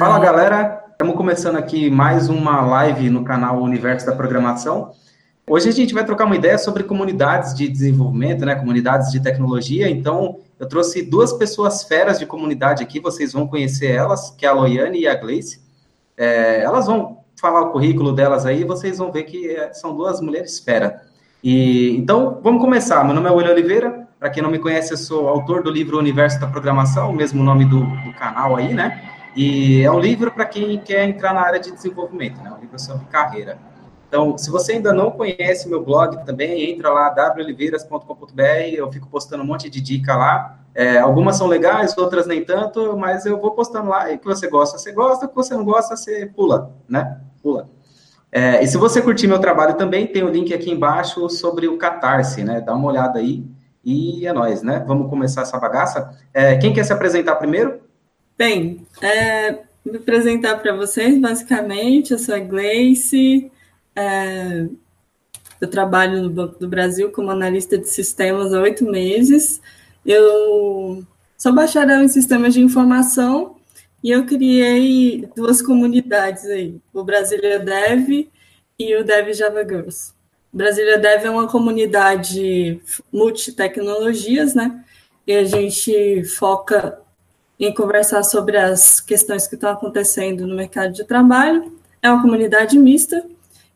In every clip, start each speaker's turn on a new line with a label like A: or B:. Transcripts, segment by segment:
A: Fala galera, estamos começando aqui mais uma live no canal Universo da Programação. Hoje a gente vai trocar uma ideia sobre comunidades de desenvolvimento, né, comunidades de tecnologia. Então, eu trouxe duas pessoas feras de comunidade aqui, vocês vão conhecer elas, que é a Loiane e a Gleice. É, elas vão falar o currículo delas aí, vocês vão ver que é, são duas mulheres fera. E então, vamos começar. Meu nome é William Oliveira. Para quem não me conhece, eu sou autor do livro Universo da Programação, o mesmo nome do, do canal aí, né? E é um livro para quem quer entrar na área de desenvolvimento, né? Um livro sobre carreira. Então, se você ainda não conhece meu blog também, entra lá, woliveiras.com.br, eu fico postando um monte de dica lá. É, algumas são legais, outras nem tanto, mas eu vou postando lá, e que você gosta, você gosta, que você não gosta, você pula, né? Pula. É, e se você curtir meu trabalho também, tem o um link aqui embaixo sobre o Catarse, né? Dá uma olhada aí. E é nóis, né? Vamos começar essa bagaça. É, quem quer se apresentar primeiro?
B: Bem, é, me apresentar para vocês, basicamente, eu sou a Gleice, é, eu trabalho no Banco do Brasil como analista de sistemas há oito meses, eu sou bacharel em sistemas de informação e eu criei duas comunidades aí, o Brasília Dev e o Dev Java Girls. Brasília Dev é uma comunidade multitecnologias, né? E a gente foca em conversar sobre as questões que estão acontecendo no mercado de trabalho. É uma comunidade mista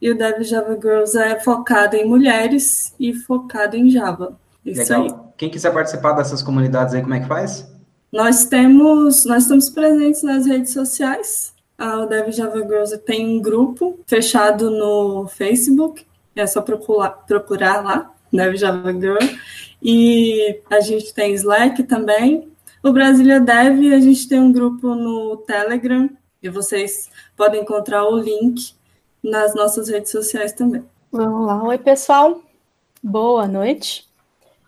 B: e o Dev Java Girls é focado em mulheres e focado em Java.
A: Isso Legal. aí. Quem quiser participar dessas comunidades aí, como é que faz?
B: Nós temos, nós estamos presentes nas redes sociais. O Dev Java Girls tem um grupo fechado no Facebook. É só procurar, procurar lá, Dev Java Girl. E a gente tem Slack também. O Brasília Dev, a gente tem um grupo no Telegram e vocês podem encontrar o link nas nossas redes sociais também.
C: Vamos lá. Oi, pessoal. Boa noite.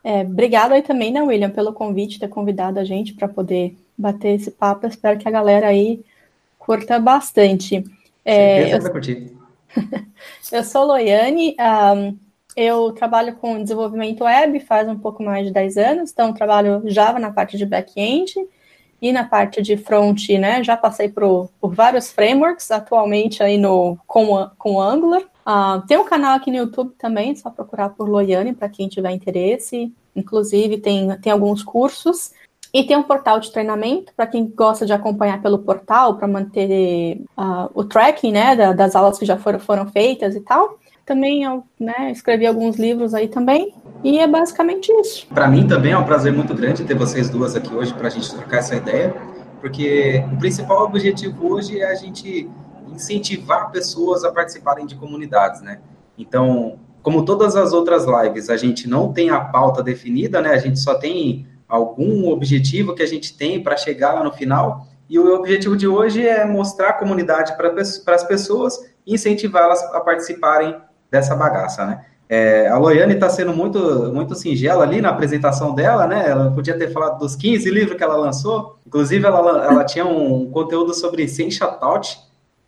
C: É, obrigado aí também, né, William, pelo convite, ter convidado a gente para poder bater esse papo. espero que a galera aí curta bastante.
A: É, eu, curtir.
C: eu sou Loiane, um, eu trabalho com desenvolvimento web faz um pouco mais de 10 anos, então trabalho Java na parte de back-end e na parte de front, né? Já passei por, por vários frameworks, atualmente aí no com, com Angular. Uh, tem um canal aqui no YouTube também, só procurar por Loiane para quem tiver interesse. Inclusive, tem, tem alguns cursos. E tem um portal de treinamento para quem gosta de acompanhar pelo portal, para manter uh, o tracking né, da, das aulas que já foram, foram feitas e tal. Também eu né, escrevi alguns livros aí também, e é basicamente isso.
A: Para mim também é um prazer muito grande ter vocês duas aqui hoje para a gente trocar essa ideia, porque o principal objetivo hoje é a gente incentivar pessoas a participarem de comunidades, né? Então, como todas as outras lives, a gente não tem a pauta definida, né? A gente só tem algum objetivo que a gente tem para chegar no final. E o objetivo de hoje é mostrar a comunidade para as pessoas incentivá-las a participarem dessa bagaça, né? É, a Loiane está sendo muito, muito singela ali na apresentação dela, né? Ela podia ter falado dos 15 livros que ela lançou. Inclusive, ela, ela tinha um conteúdo sobre Sencha Touch,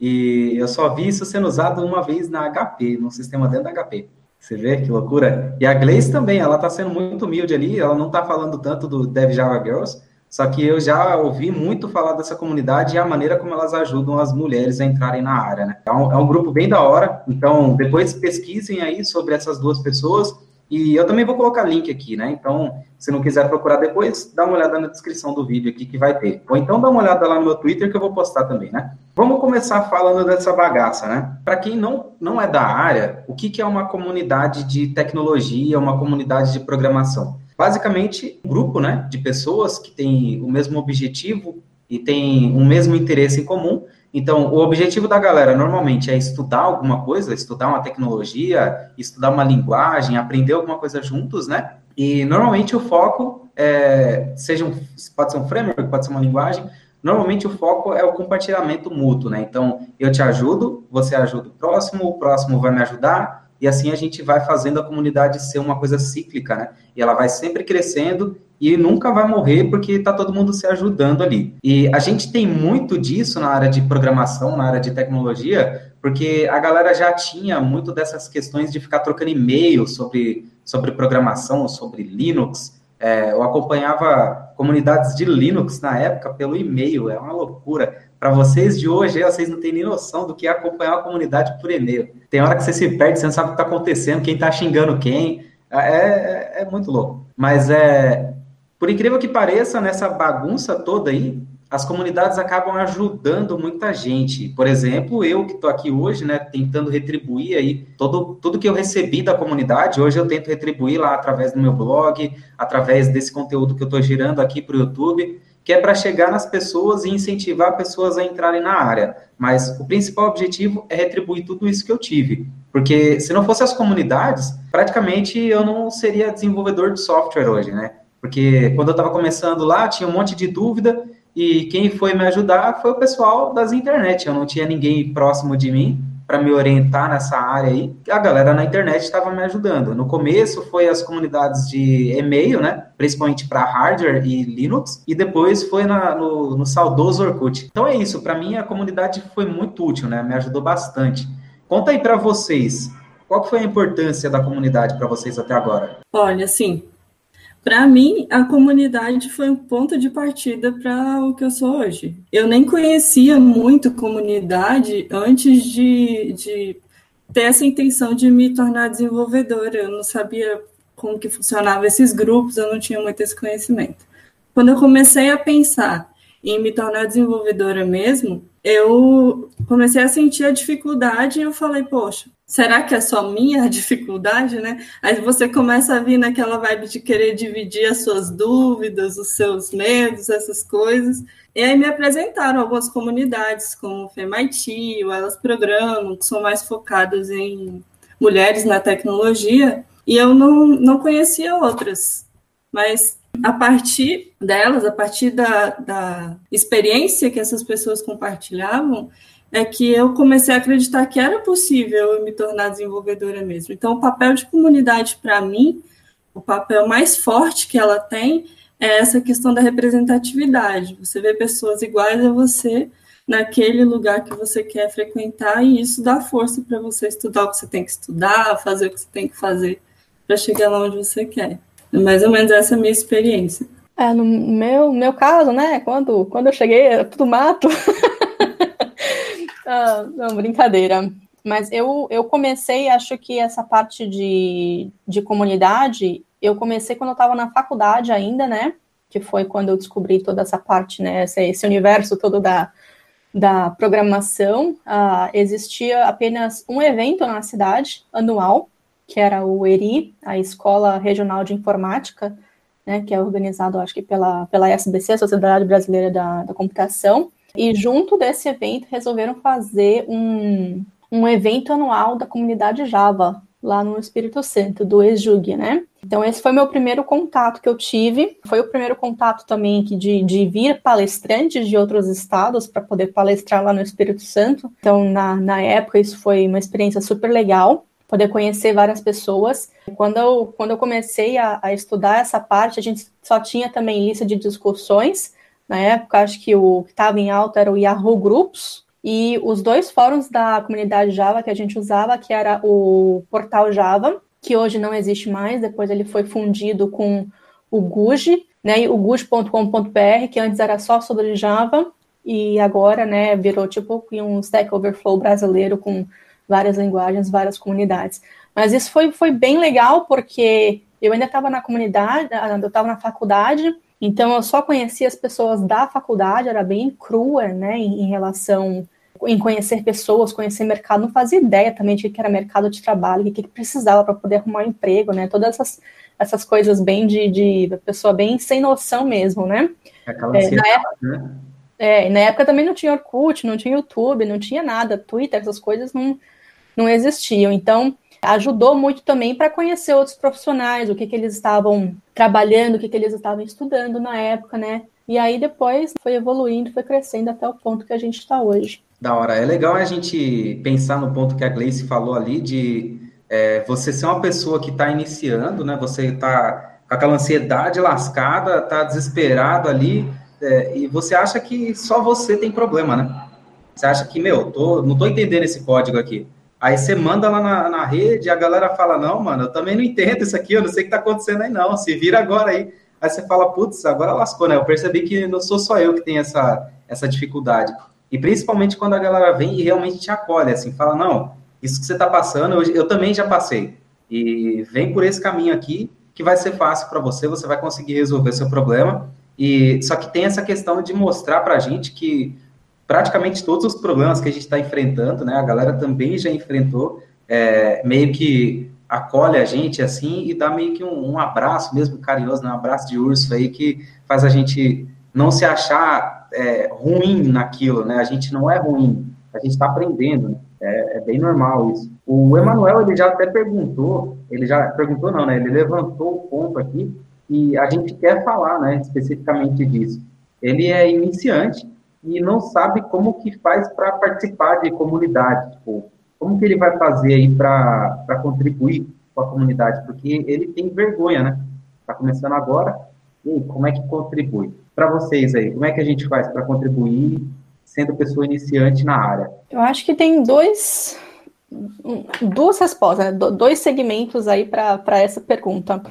A: e eu só vi isso sendo usado uma vez na HP, no sistema dentro da HP. Você vê que loucura? E a Gleice também, ela está sendo muito humilde ali, ela não está falando tanto do Dev Java Girls, só que eu já ouvi muito falar dessa comunidade e a maneira como elas ajudam as mulheres a entrarem na área, né? É um, é um grupo bem da hora, então depois pesquisem aí sobre essas duas pessoas e eu também vou colocar link aqui, né? Então, se não quiser procurar depois, dá uma olhada na descrição do vídeo aqui que vai ter. Ou então dá uma olhada lá no meu Twitter que eu vou postar também, né? Vamos começar falando dessa bagaça, né? Para quem não, não é da área, o que, que é uma comunidade de tecnologia, uma comunidade de programação? Basicamente um grupo né, de pessoas que têm o mesmo objetivo e têm o mesmo interesse em comum. Então, o objetivo da galera normalmente é estudar alguma coisa, estudar uma tecnologia, estudar uma linguagem, aprender alguma coisa juntos, né? E normalmente o foco é, seja um, pode ser um framework, pode ser uma linguagem, normalmente o foco é o compartilhamento mútuo, né? Então, eu te ajudo, você ajuda o próximo, o próximo vai me ajudar, e assim a gente vai fazendo a comunidade ser uma coisa cíclica, né? E ela vai sempre crescendo e nunca vai morrer porque está todo mundo se ajudando ali. E a gente tem muito disso na área de programação, na área de tecnologia, porque a galera já tinha muito dessas questões de ficar trocando e-mail sobre, sobre programação, sobre Linux. É, eu acompanhava comunidades de Linux na época pelo e-mail, é uma loucura. Para vocês de hoje, vocês não têm nem noção do que é acompanhar a comunidade por e-mail. Tem hora que você se perde, você não sabe o que está acontecendo, quem está xingando quem. É, é, é, muito louco. Mas é, por incrível que pareça, nessa bagunça toda aí, as comunidades acabam ajudando muita gente. Por exemplo, eu que estou aqui hoje, né, tentando retribuir aí todo, tudo que eu recebi da comunidade, hoje eu tento retribuir lá através do meu blog, através desse conteúdo que eu estou girando aqui para o YouTube, que é para chegar nas pessoas e incentivar pessoas a entrarem na área. Mas o principal objetivo é retribuir tudo isso que eu tive. Porque se não fosse as comunidades, praticamente eu não seria desenvolvedor de software hoje, né? Porque quando eu estava começando lá, tinha um monte de dúvida, e quem foi me ajudar foi o pessoal das internet. Eu não tinha ninguém próximo de mim para me orientar nessa área aí. A galera na internet estava me ajudando. No começo foi as comunidades de e-mail, né? Principalmente para hardware e Linux, e depois foi na, no, no saudoso Orkut. Então é isso. Para mim a comunidade foi muito útil, né? Me ajudou bastante. Conta aí para vocês. Qual foi a importância da comunidade para vocês até agora?
B: Olha, assim, para mim, a comunidade foi um ponto de partida para o que eu sou hoje. Eu nem conhecia muito comunidade antes de, de ter essa intenção de me tornar desenvolvedora. Eu não sabia como que funcionavam esses grupos, eu não tinha muito esse conhecimento. Quando eu comecei a pensar em me tornar desenvolvedora mesmo, eu comecei a sentir a dificuldade e eu falei, poxa, será que é só minha dificuldade, né? Aí você começa a vir naquela vibe de querer dividir as suas dúvidas, os seus medos, essas coisas. E aí me apresentaram algumas comunidades, como o FEMIT, o Elas Programam, que são mais focadas em mulheres na tecnologia, e eu não, não conhecia outras. Mas a partir delas, a partir da, da experiência que essas pessoas compartilhavam, é que eu comecei a acreditar que era possível eu me tornar desenvolvedora mesmo. Então, o papel de comunidade, para mim, o papel mais forte que ela tem é essa questão da representatividade. Você vê pessoas iguais a você naquele lugar que você quer frequentar, e isso dá força para você estudar o que você tem que estudar, fazer o que você tem que fazer para chegar lá onde você quer. É mais ou menos essa a minha experiência.
C: É, no meu, meu caso, né, quando, quando eu cheguei, era tudo mato. ah, não, brincadeira. Mas eu, eu comecei, acho que essa parte de, de comunidade, eu comecei quando eu estava na faculdade ainda, né? Que foi quando eu descobri toda essa parte, né? Esse, esse universo todo da, da programação. Uh, existia apenas um evento na cidade, anual, que era o ERI, a Escola Regional de Informática, né, que é organizado, acho que pela, pela SBC, Sociedade Brasileira da, da Computação, e junto desse evento resolveram fazer um, um evento anual da comunidade Java, lá no Espírito Santo, do EJUG, né? Então, esse foi meu primeiro contato que eu tive. Foi o primeiro contato também de, de vir palestrantes de outros estados para poder palestrar lá no Espírito Santo. Então, na, na época, isso foi uma experiência super legal poder conhecer várias pessoas. Quando eu, quando eu comecei a, a, estudar essa parte, a gente só tinha também lista de discussões. Na época, acho que o que estava em alta era o Yahoo Groups, e os dois fóruns da comunidade Java que a gente usava, que era o Portal Java, que hoje não existe mais, depois ele foi fundido com o Guji, né, o guji.com.br, que antes era só sobre Java, e agora, né, virou tipo um Stack Overflow brasileiro com várias linguagens, várias comunidades. Mas isso foi, foi bem legal, porque eu ainda estava na comunidade, ah, eu estava na faculdade, então eu só conhecia as pessoas da faculdade, era bem crua, né, em, em relação em conhecer pessoas, conhecer mercado, não fazia ideia também de que era mercado de trabalho, o que, que precisava para poder arrumar um emprego, né, todas essas, essas coisas bem de, de pessoa bem sem noção mesmo, né.
A: Aquela é, na época, né?
C: É, na época também não tinha Orkut, não tinha YouTube, não tinha nada, Twitter, essas coisas não, não existiam. Então, ajudou muito também para conhecer outros profissionais, o que, que eles estavam trabalhando, o que, que eles estavam estudando na época, né? E aí depois foi evoluindo, foi crescendo até o ponto que a gente está hoje.
A: Da hora. É legal a gente pensar no ponto que a Gleice falou ali de é, você ser uma pessoa que está iniciando, né? Você está com aquela ansiedade lascada, está desesperado ali, é, e você acha que só você tem problema, né? Você acha que, meu, tô, não estou entendendo esse código aqui. Aí você manda lá na, na rede, a galera fala, não, mano, eu também não entendo isso aqui, eu não sei o que tá acontecendo aí, não. Se vira agora aí. Aí você fala, putz, agora lascou, né? Eu percebi que não sou só eu que tenho essa, essa dificuldade. E principalmente quando a galera vem e realmente te acolhe, assim, fala, não, isso que você está passando, eu, eu também já passei. E vem por esse caminho aqui, que vai ser fácil para você, você vai conseguir resolver seu problema. E só que tem essa questão de mostrar para a gente que praticamente todos os problemas que a gente está enfrentando, né, a galera também já enfrentou, é, meio que acolhe a gente assim e dá meio que um, um abraço mesmo carinhoso, né, um abraço de urso aí que faz a gente não se achar é, ruim naquilo, né? A gente não é ruim, a gente está aprendendo, né? é, é, bem normal isso. O Emanuel, ele já até perguntou, ele já perguntou não, né? Ele levantou o ponto aqui e a gente quer falar, né, especificamente disso. Ele é iniciante e não sabe como que faz para participar de comunidade, tipo, como que ele vai fazer aí para contribuir com a comunidade, porque ele tem vergonha, né? Está começando agora, e como é que contribui? Para vocês aí, como é que a gente faz para contribuir sendo pessoa iniciante na área?
C: Eu acho que tem dois, duas respostas, né? dois segmentos aí para essa pergunta.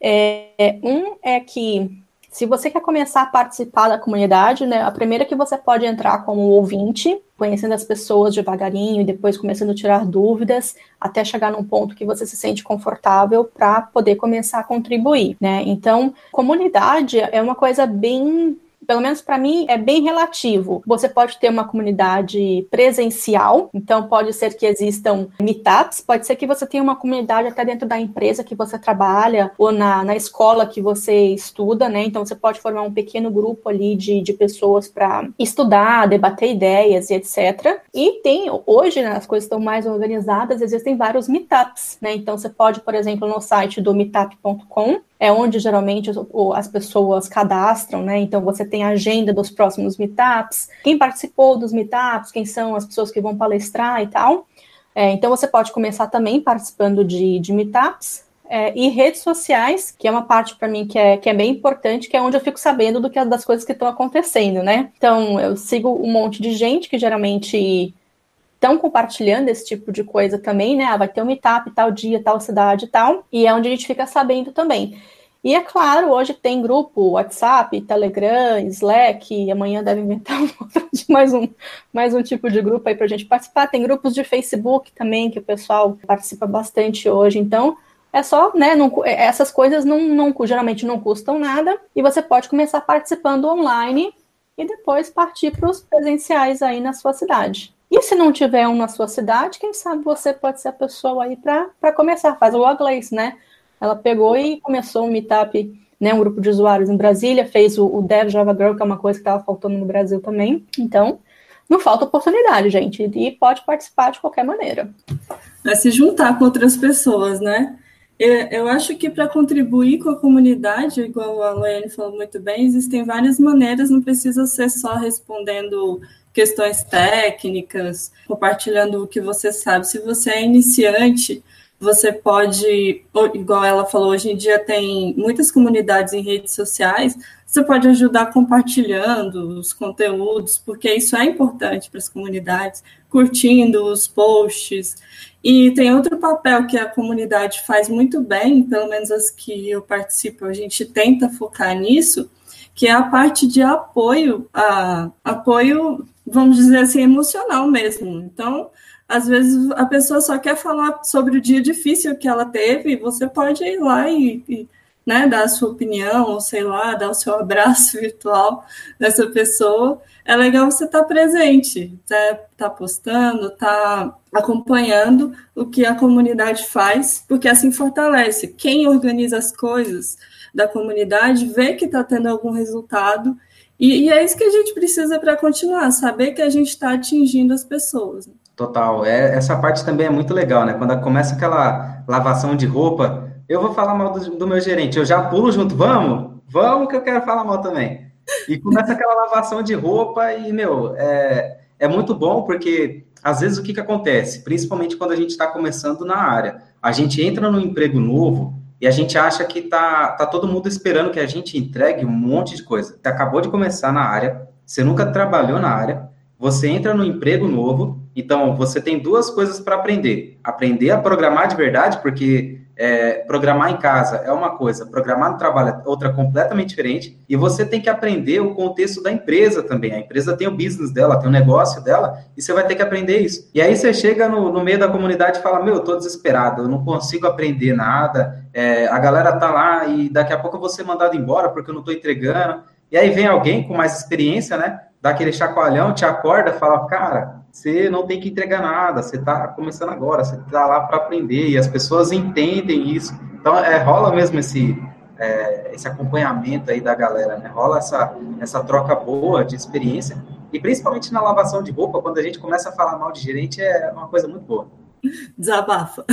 C: É, um é que se você quer começar a participar da comunidade, né, a primeira que você pode entrar como ouvinte, conhecendo as pessoas devagarinho e depois começando a tirar dúvidas, até chegar num ponto que você se sente confortável para poder começar a contribuir, né? Então, comunidade é uma coisa bem pelo menos para mim, é bem relativo. Você pode ter uma comunidade presencial, então pode ser que existam meetups, pode ser que você tenha uma comunidade até dentro da empresa que você trabalha ou na, na escola que você estuda, né? Então você pode formar um pequeno grupo ali de, de pessoas para estudar, debater ideias e etc. E tem, hoje, né, as coisas estão mais organizadas, existem vários meetups, né? Então você pode, por exemplo, no site do meetup.com, é onde geralmente as pessoas cadastram, né? Então você tem a agenda dos próximos meetups, quem participou dos meetups, quem são as pessoas que vão palestrar e tal. É, então você pode começar também participando de, de meetups. É, e redes sociais, que é uma parte para mim que é, que é bem importante, que é onde eu fico sabendo do que das coisas que estão acontecendo, né? Então eu sigo um monte de gente que geralmente estão compartilhando esse tipo de coisa também, né? Ah, vai ter um meetup tal dia, tal cidade e tal, e é onde a gente fica sabendo também. E é claro, hoje tem grupo WhatsApp, Telegram, Slack, e amanhã deve inventar mais um, mais um tipo de grupo aí para a gente participar. Tem grupos de Facebook também, que o pessoal participa bastante hoje. Então, é só, né? Não, essas coisas não, não, geralmente não custam nada, e você pode começar participando online e depois partir para os presenciais aí na sua cidade. E se não tiver um na sua cidade, quem sabe você pode ser a pessoa aí para começar. Faz o Aglace, né? Ela pegou e começou um meetup, né, um grupo de usuários em Brasília, fez o, o Dev Java Girl, que é uma coisa que estava faltando no Brasil também. Então, não falta oportunidade, gente, e pode participar de qualquer maneira.
B: É se juntar com outras pessoas, né? Eu acho que para contribuir com a comunidade, igual a Loiane falou muito bem, existem várias maneiras, não precisa ser só respondendo questões técnicas, compartilhando o que você sabe. Se você é iniciante, você pode, igual ela falou, hoje em dia tem muitas comunidades em redes sociais, você pode ajudar compartilhando os conteúdos, porque isso é importante para as comunidades, curtindo os posts. E tem outro papel que a comunidade faz muito bem, pelo menos as que eu participo, a gente tenta focar nisso, que é a parte de apoio, a, apoio vamos dizer assim, emocional mesmo. Então, às vezes a pessoa só quer falar sobre o dia difícil que ela teve, você pode ir lá e, e né, dar a sua opinião, ou sei lá, dar o seu abraço virtual dessa pessoa. É legal você estar tá presente, tá, tá postando, tá acompanhando o que a comunidade faz, porque assim fortalece. Quem organiza as coisas da comunidade vê que está tendo algum resultado e, e, é isso que a gente precisa para continuar, saber que a gente está atingindo as pessoas.
A: Total. É, essa parte também é muito legal, né? Quando começa aquela lavação de roupa, eu vou falar mal do, do meu gerente, eu já pulo junto, vamos, vamos que eu quero falar mal também. E começa aquela lavação de roupa e, meu, é, é muito bom porque às vezes o que, que acontece? Principalmente quando a gente está começando na área. A gente entra no emprego novo e a gente acha que tá, tá todo mundo esperando que a gente entregue um monte de coisa. Você acabou de começar na área, você nunca trabalhou na área, você entra no emprego novo, então você tem duas coisas para aprender. Aprender a programar de verdade, porque é, programar em casa é uma coisa, programar no trabalho é outra completamente diferente, e você tem que aprender o contexto da empresa também. A empresa tem o business dela, tem o negócio dela, e você vai ter que aprender isso. E aí você chega no, no meio da comunidade e fala: Meu, eu tô desesperado, eu não consigo aprender nada, é, a galera tá lá e daqui a pouco eu vou ser mandado embora porque eu não tô entregando. E aí vem alguém com mais experiência, né? Dá aquele chacoalhão, te acorda, fala: Cara, você não tem que entregar nada, você está começando agora, você está lá para aprender, e as pessoas entendem isso. Então, é, rola mesmo esse, é, esse acompanhamento aí da galera, né? Rola essa, essa troca boa de experiência, e principalmente na lavação de roupa, quando a gente começa a falar mal de gerente, é uma coisa muito boa.
B: Desabafa.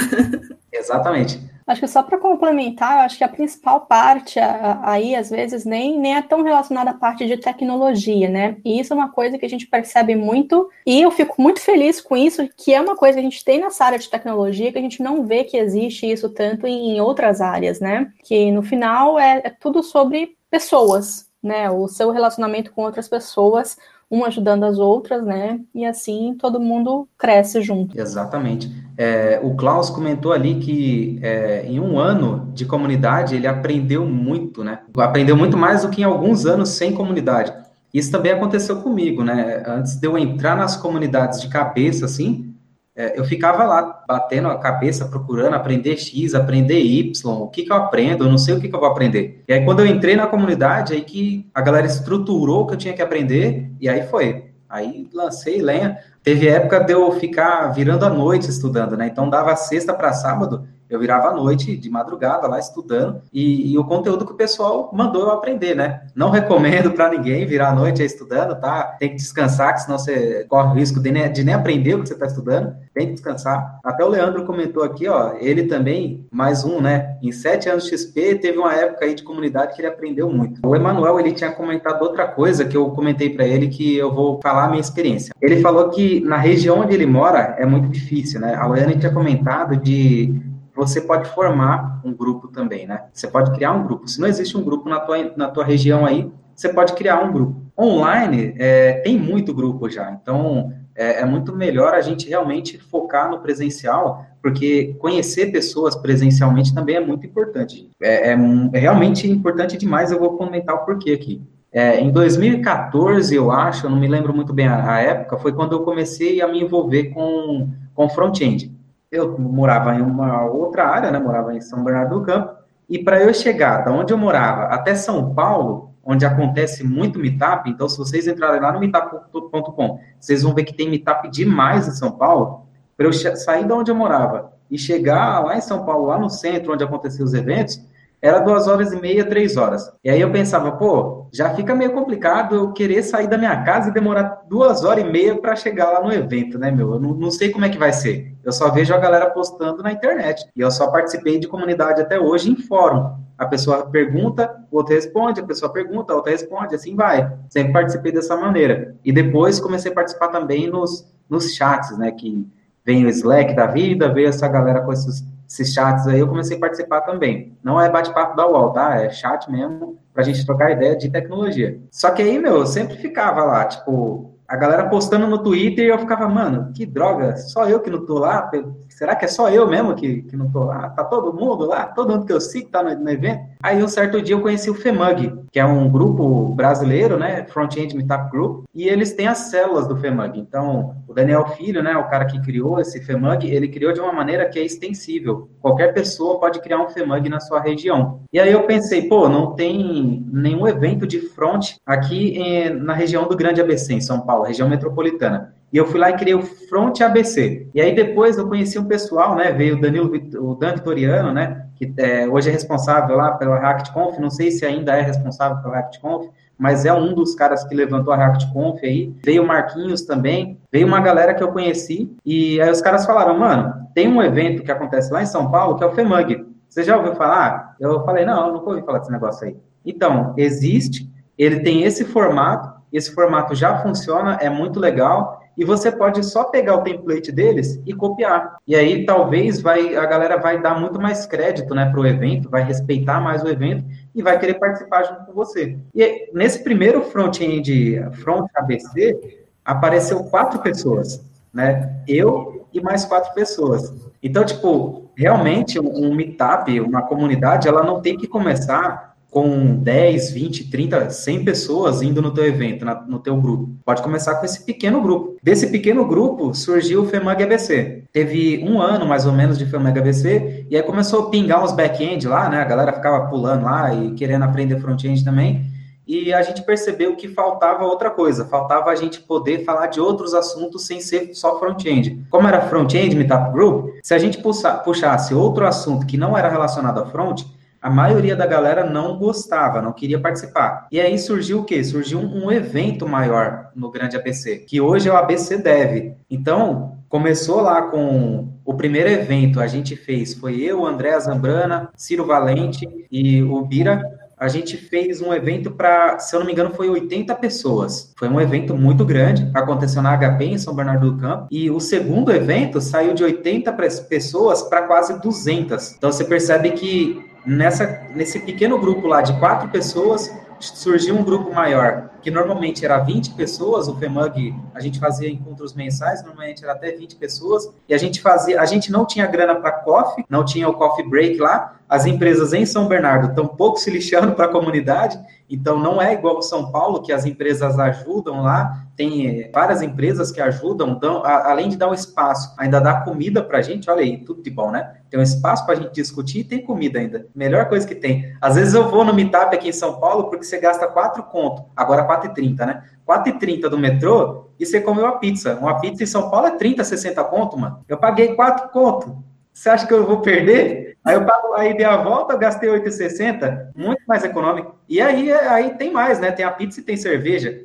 A: Exatamente.
C: Acho que só para complementar, eu acho que a principal parte aí, às vezes, nem, nem é tão relacionada à parte de tecnologia, né? E isso é uma coisa que a gente percebe muito, e eu fico muito feliz com isso, que é uma coisa que a gente tem nessa área de tecnologia, que a gente não vê que existe isso tanto em outras áreas, né? Que no final é, é tudo sobre pessoas, né? O seu relacionamento com outras pessoas, uma ajudando as outras, né? E assim todo mundo cresce junto.
A: Exatamente. É, o Klaus comentou ali que é, em um ano de comunidade ele aprendeu muito, né? Aprendeu muito mais do que em alguns anos sem comunidade. Isso também aconteceu comigo, né? Antes de eu entrar nas comunidades de cabeça, assim, é, eu ficava lá batendo a cabeça, procurando aprender X, aprender Y, o que, que eu aprendo, eu não sei o que, que eu vou aprender. E aí, quando eu entrei na comunidade, aí que a galera estruturou o que eu tinha que aprender, e aí foi. Aí lancei lenha. Teve época de eu ficar virando a noite estudando, né? Então dava sexta para sábado, eu virava à noite, de madrugada, lá estudando, e, e, o conteúdo que o pessoal mandou eu aprender, né? Não recomendo para ninguém virar à noite estudando, tá? Tem que descansar, que senão você corre o risco de nem, de nem aprender o que você está estudando. Tem que descansar. Até o Leandro comentou aqui, ó, ele também, mais um, né? Em sete anos XP, teve uma época aí de comunidade que ele aprendeu muito. O Emanuel, ele tinha comentado outra coisa que eu comentei para ele, que eu vou falar a minha experiência. Ele falou que na região onde ele mora é muito difícil, né? A Loiane tinha comentado de você pode formar um grupo também, né? Você pode criar um grupo. Se não existe um grupo na tua, na tua região aí, você pode criar um grupo. Online, é, tem muito grupo já, então é, é, muito melhor a gente realmente focar no presencial, porque conhecer pessoas presencialmente também é muito importante. É, é, é realmente importante demais, eu vou comentar o porquê aqui. É, em 2014, eu acho, eu não me lembro muito bem a, a época, foi quando eu comecei a me envolver com, com front-end eu morava em uma outra área, né? Morava em São Bernardo do Campo. E para eu chegar da onde eu morava até São Paulo, onde acontece muito meetup, então se vocês entrarem lá no meetup.com, vocês vão ver que tem meetup demais em São Paulo. Para eu sair da onde eu morava e chegar lá em São Paulo, lá no centro onde aconteciam os eventos, era duas horas e meia, três horas. E aí eu pensava, pô, já fica meio complicado eu querer sair da minha casa e demorar duas horas e meia para chegar lá no evento, né, meu? Eu não, não, sei como é que vai ser. Eu só vejo a galera postando na internet. E eu só participei de comunidade até hoje em fórum. A pessoa pergunta, o outro responde, a pessoa pergunta, a outra responde, assim vai. Sempre participei dessa maneira. E depois comecei a participar também nos, nos chats, né, que vem o Slack da vida, veio essa galera com esses esses chats aí, eu comecei a participar também. Não é bate-papo da UOL, tá? É chat mesmo, pra gente trocar ideia de tecnologia. Só que aí, meu, eu sempre ficava lá, tipo, a galera postando no Twitter e eu ficava, mano, que droga, só eu que não tô lá? Será que é só eu mesmo que, que não tô lá? Tá todo mundo lá? Todo mundo que eu sigo tá no, no evento? Aí um certo dia eu conheci o FEMUG, que é um grupo brasileiro, né, Front-End Meetup Group, e eles têm as células do FEMUG. Então, o Daniel Filho, né, o cara que criou esse FEMUG, ele criou de uma maneira que é extensível. Qualquer pessoa pode criar um FEMUG na sua região. E aí eu pensei, pô, não tem nenhum evento de front aqui em, na região do Grande ABC, em São Paulo, região metropolitana. E eu fui lá e criei o Front ABC. E aí depois eu conheci um pessoal, né? Veio o Danilo, o Dan Vitoriano, né? Que é, hoje é responsável lá pela ReactConf. Não sei se ainda é responsável pela ReactConf, mas é um dos caras que levantou a ReactConf aí. Veio o Marquinhos também. Veio uma galera que eu conheci. E aí os caras falaram, mano, tem um evento que acontece lá em São Paulo que é o FEMUG. Você já ouviu falar? Eu falei, não, eu nunca ouvi falar desse negócio aí. Então, existe, ele tem esse formato, esse formato já funciona, é muito legal e você pode só pegar o template deles e copiar. E aí talvez vai a galera vai dar muito mais crédito, né, para o evento, vai respeitar mais o evento e vai querer participar junto com você. E nesse primeiro front-end, front ABC, apareceu quatro pessoas. né? Eu e mais quatro pessoas. Então, tipo, realmente um, meetup, uma comunidade, ela não tem que começar com 10, 20, 30, 100 pessoas indo no teu evento, na, no teu grupo. Pode começar com esse pequeno grupo. Desse pequeno grupo surgiu o FEMAG ABC. Teve um ano, mais ou menos, de FEMAG ABC, e aí começou a pingar uns back-end lá, né? A galera ficava pulando lá e querendo aprender front-end também. E a gente percebeu que faltava outra coisa, faltava a gente poder falar de outros assuntos sem ser só front-end. Como era front-end, Meetup Group, se a gente puxasse outro assunto que não era relacionado a front, a maioria da galera não gostava, não queria participar. E aí surgiu o quê? Surgiu um, um evento maior no Grande ABC, que hoje é o ABC Dev. Então, começou lá com o primeiro evento, a gente fez, foi eu, André Zambrana, Ciro Valente e o Bira, a gente fez um evento para, se eu não me engano, foi 80 pessoas. Foi um evento muito grande, aconteceu na HP em São Bernardo do Campo, e o segundo evento saiu de 80 pessoas para quase 200. Então você percebe que nessa, nesse pequeno grupo lá de quatro pessoas, surgiu um grupo maior, que normalmente era 20 pessoas, o FEMUG, a gente fazia encontros mensais, normalmente era até 20 pessoas, e a gente fazia, a gente não tinha grana para coffee, não tinha o coffee break lá, as empresas em São Bernardo estão pouco se lixando para a comunidade, então não é igual São Paulo, que as empresas ajudam lá, tem eh, várias empresas que ajudam, dão, a, além de dar um espaço, ainda dá comida para a gente, olha aí, tudo de bom, né? Tem um espaço para a gente discutir e tem comida ainda. Melhor coisa que tem. Às vezes eu vou no Meetup aqui em São Paulo porque você gasta 4 conto, agora 4,30, né? 4,30 do metrô e você comeu uma pizza. Uma pizza em São Paulo é 30, 60 conto, mano. Eu paguei 4 conto. Você acha que eu vou perder? Aí eu pago, aí dei a volta, eu gastei 8,60, muito mais econômico. E aí, aí tem mais, né? Tem a pizza e tem cerveja.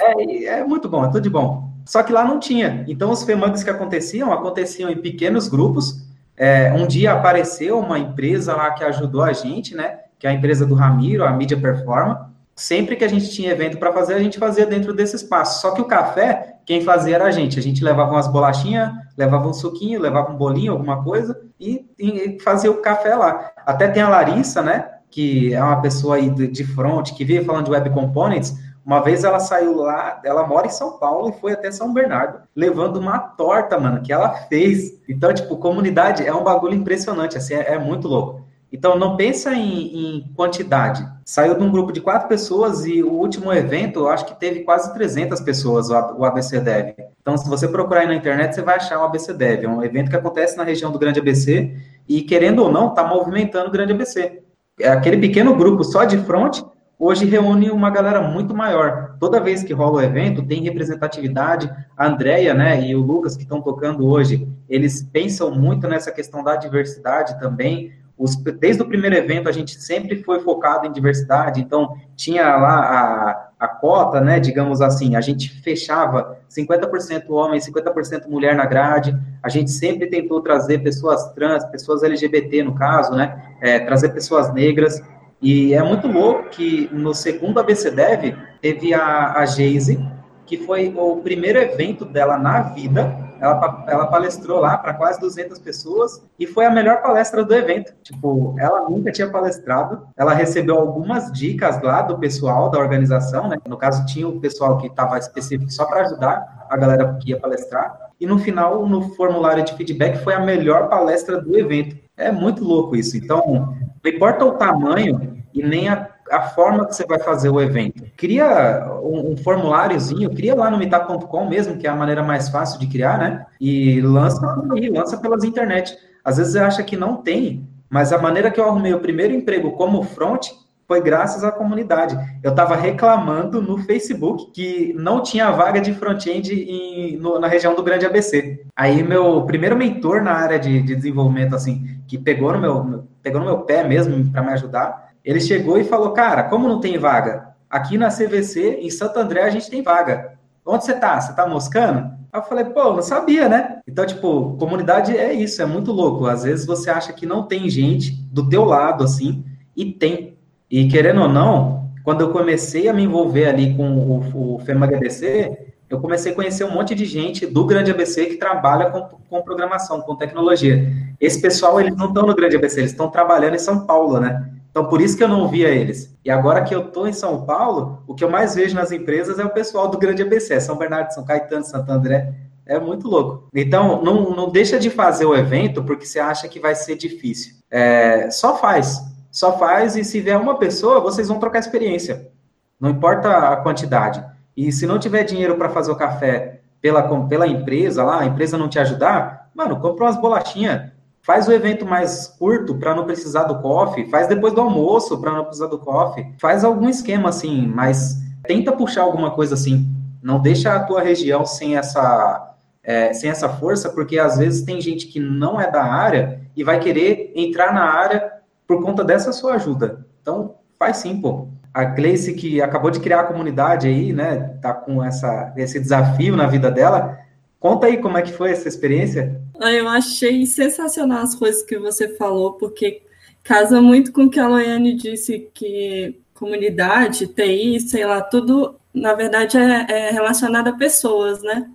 A: É, é muito bom, é tudo de bom. Só que lá não tinha. Então, os FEMAGs que aconteciam, aconteciam em pequenos grupos. É, um dia apareceu uma empresa lá que ajudou a gente, né? Que é a empresa do Ramiro, a Mídia Performa. Sempre que a gente tinha evento para fazer, a gente fazia dentro desse espaço. Só que o café, quem fazia era a gente. A gente levava umas bolachinhas, levava um suquinho, levava um bolinho, alguma coisa, e, e fazia o café lá. Até tem a Larissa, né? Que é uma pessoa aí de, de front, que veio falando de web components uma vez ela saiu lá, ela mora em São Paulo e foi até São Bernardo, levando uma torta, mano, que ela fez. Então, tipo, comunidade é um bagulho impressionante, assim, é, é muito louco. Então, não pensa em, em, quantidade. Saiu de um grupo de quatro pessoas e o último evento, eu acho que teve quase 300 pessoas, o ABC Dev. Então, se você procurar aí na internet, você vai achar o ABC Dev. É um evento que acontece na região do Grande ABC e, querendo ou não, está movimentando o Grande ABC. É aquele pequeno grupo só de front hoje reúne uma galera muito maior. Toda vez que rola o evento, tem representatividade. A Andrea, né, e o Lucas que estão tocando hoje, eles pensam muito nessa questão da diversidade também. Os, desde o primeiro evento, a gente sempre foi focado em diversidade, então tinha lá a, a cota, né, digamos assim, a gente fechava 50% homem, 50% mulher na grade, a gente sempre tentou trazer pessoas trans, pessoas LGBT no caso, né, é, trazer pessoas negras, e é muito louco que no segundo ABC Dev teve a, a Geise, que foi o primeiro evento dela na vida. Ela, ela palestrou lá para quase 200 pessoas e foi a melhor palestra do evento. Tipo, ela nunca tinha palestrado. Ela recebeu algumas dicas lá do pessoal da organização, né? No caso, tinha o pessoal que estava específico só para ajudar a galera que ia palestrar. E no final, no formulário de feedback, foi a melhor palestra do evento. É muito louco isso. Então, não importa o tamanho e nem a, a forma que você vai fazer o evento. Cria um, um formuláriozinho, cria lá no meetup.com mesmo, que é a maneira mais fácil de criar, né? E lança aí, lança pelas internet. Às vezes você acha que não tem, mas a maneira que eu arrumei o primeiro emprego como front foi graças à comunidade. Eu estava reclamando no Facebook que não tinha vaga de front-end na região do Grande ABC. Aí meu primeiro mentor na área de, de desenvolvimento, assim, que pegou no meu, pegou no meu pé mesmo para me ajudar, ele chegou e falou, cara, como não tem vaga? Aqui na CVC, em Santo André, a gente tem vaga. Onde você tá? Você tá moscando? Aí eu falei, pô, não sabia, né? Então, tipo, comunidade é isso, é muito louco. Às vezes você acha que não tem gente do teu lado, assim, e tem. E querendo ou não, quando eu comecei a me envolver ali com o, o FEMAGDC, eu comecei a conhecer um monte de gente do Grande ABC que trabalha com, com programação, com tecnologia. Esse pessoal, eles não estão no Grande ABC, eles estão trabalhando em São Paulo, né? Então, por isso que eu não via eles. E agora que eu estou em São Paulo, o que eu mais vejo nas empresas é o pessoal do Grande ABC, São Bernardo, São Caetano, Santo André. É muito louco. Então, não, não deixa de fazer o evento porque você acha que vai ser difícil. É, só faz. Só faz e se vier uma pessoa, vocês vão trocar experiência. Não importa a quantidade. E se não tiver dinheiro para fazer o café pela, pela empresa lá, a empresa não te ajudar, mano, compra umas bolachinhas. Faz o evento mais curto para não precisar do coffee, faz depois do almoço para não precisar do coffee, faz algum esquema assim, mas tenta puxar alguma coisa assim. Não deixa a tua região sem essa é, sem essa força, porque às vezes tem gente que não é da área e vai querer entrar na área por conta dessa sua ajuda. Então, faz sim, pô. A Gleice, que acabou de criar a comunidade aí, né, tá com essa, esse desafio na vida dela. Conta aí como é que foi essa experiência.
B: Ah, eu achei sensacional as coisas que você falou, porque casa muito com o que a Loiane disse, que comunidade, TI, sei lá, tudo, na verdade, é, é relacionado a pessoas, né?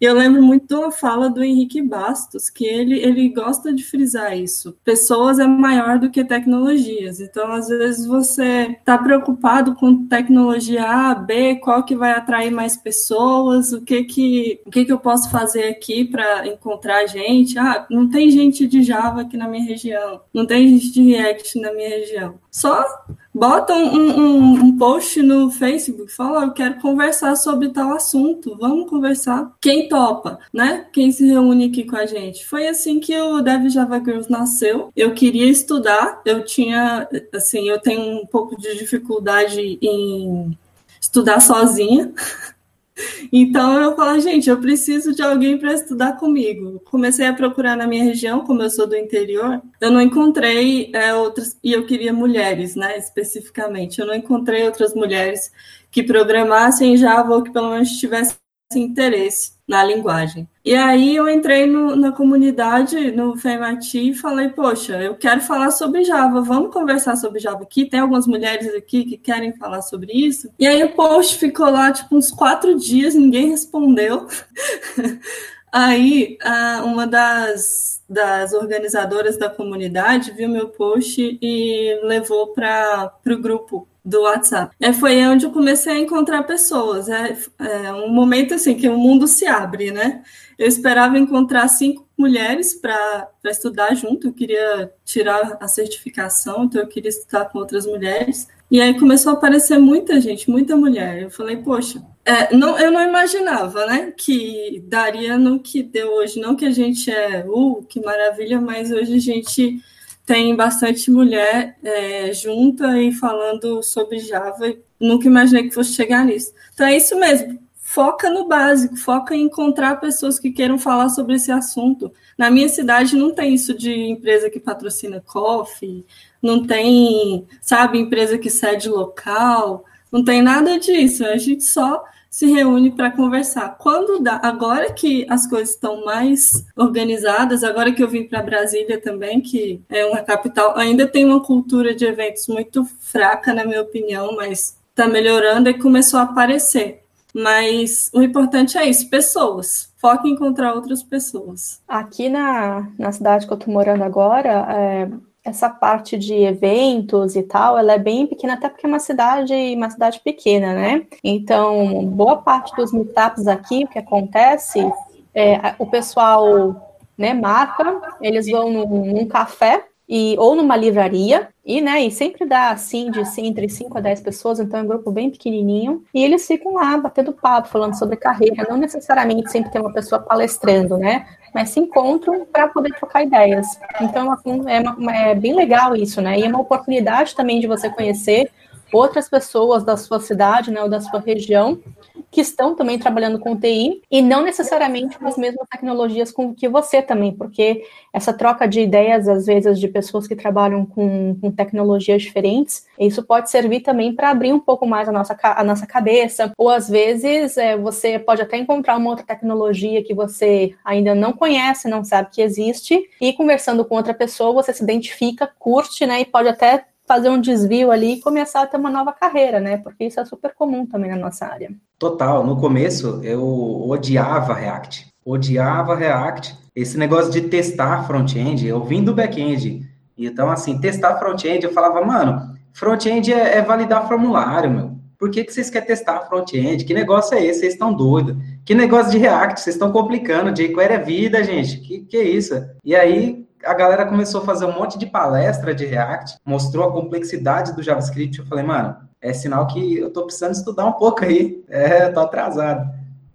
B: E eu lembro muito da fala do Henrique Bastos, que ele, ele gosta de frisar isso. Pessoas é maior do que tecnologias. Então, às vezes, você está preocupado com tecnologia A, B, qual que vai atrair mais pessoas, o que que, o que, que eu posso fazer aqui para encontrar gente. Ah, não tem gente de Java aqui na minha região, não tem gente de React na minha região. Só bota um, um, um, post no Facebook, fala, eu quero conversar sobre tal assunto, vamos conversar. Quem topa, né? Quem se reúne aqui com a gente. Foi assim que o Dev Java Girls nasceu. Eu queria estudar, eu tinha, assim, eu tenho um pouco de dificuldade em estudar sozinha. Então eu falo, gente, eu preciso de alguém para estudar comigo. Comecei a procurar na minha região, como eu sou do interior, eu não encontrei é, outras, e eu queria mulheres, né, especificamente. Eu não encontrei outras mulheres que programassem Java ou que pelo menos tivessem interesse na linguagem. E aí eu entrei no, na comunidade, no FEMATI, e falei, poxa, eu quero falar sobre Java, vamos conversar sobre Java aqui, tem algumas mulheres aqui que querem falar sobre isso. E aí o post ficou lá, tipo, uns quatro dias, ninguém respondeu. aí uma das, das organizadoras da comunidade viu meu post e levou para o grupo do WhatsApp. É, foi onde eu comecei a encontrar pessoas. É, é um momento assim que o mundo se abre, né? Eu esperava encontrar cinco mulheres para estudar junto. Eu queria tirar a certificação, então eu queria estudar com outras mulheres. E aí começou a aparecer muita gente, muita mulher. Eu falei, poxa, é, não, eu não imaginava, né, que daria no que deu hoje. Não que a gente é, uh, que maravilha, mas hoje a gente tem bastante mulher é, junta e falando sobre Java. Nunca imaginei que fosse chegar nisso. Então é isso mesmo. Foca no básico, foca em encontrar pessoas que queiram falar sobre esse assunto. Na minha cidade não tem isso de empresa que patrocina coffee, não tem, sabe, empresa que cede local, não tem nada disso. A gente só se reúne para conversar. Quando dá, agora que as coisas estão mais organizadas, agora que eu vim para Brasília também, que é uma capital, ainda tem uma cultura de eventos muito fraca, na minha opinião, mas está melhorando e começou a aparecer. Mas o importante é isso, pessoas. Foque em encontrar outras pessoas.
C: Aqui na, na cidade que eu estou morando agora, é, essa parte de eventos e tal, ela é bem pequena, até porque é uma cidade, uma cidade pequena, né? Então, boa parte dos meetups aqui, o que acontece, é, o pessoal né, marca, eles vão num, num café e ou numa livraria, e, né, e sempre dá assim de assim, entre 5 a 10 pessoas, então é um grupo bem pequenininho, e eles ficam lá batendo papo, falando sobre carreira, não necessariamente sempre tem uma pessoa palestrando, né, mas se encontram para poder trocar ideias. Então é, uma, é bem legal isso, né, e é uma oportunidade também de você conhecer outras pessoas da sua cidade, né, ou da sua região, que estão também trabalhando com TI e não necessariamente com as mesmas tecnologias com que você também, porque essa troca de ideias, às vezes, de pessoas que trabalham com, com tecnologias diferentes, isso pode servir também para abrir um pouco mais a nossa, a nossa cabeça, ou às vezes é, você pode até encontrar uma outra tecnologia que você ainda não conhece, não sabe que existe, e conversando com outra pessoa, você se identifica, curte, né, e pode até fazer um desvio ali e começar a ter uma nova carreira, né? Porque isso é super comum também na nossa área.
A: Total. No começo eu odiava React. Odiava React. Esse negócio de testar front-end, eu vim do back-end. Então, assim, testar front-end, eu falava, mano, front-end é, é, validar formulário, meu. Por que, que vocês querem testar front-end? Que negócio é esse? Vocês estão doidos. Que negócio de React? Vocês estão complicando. jQuery é vida, gente. Que, que é isso? E aí, a galera começou a fazer um monte de palestra de React, mostrou a complexidade do JavaScript. Eu falei, mano, é sinal que eu tô precisando estudar um pouco aí. É, tô atrasado.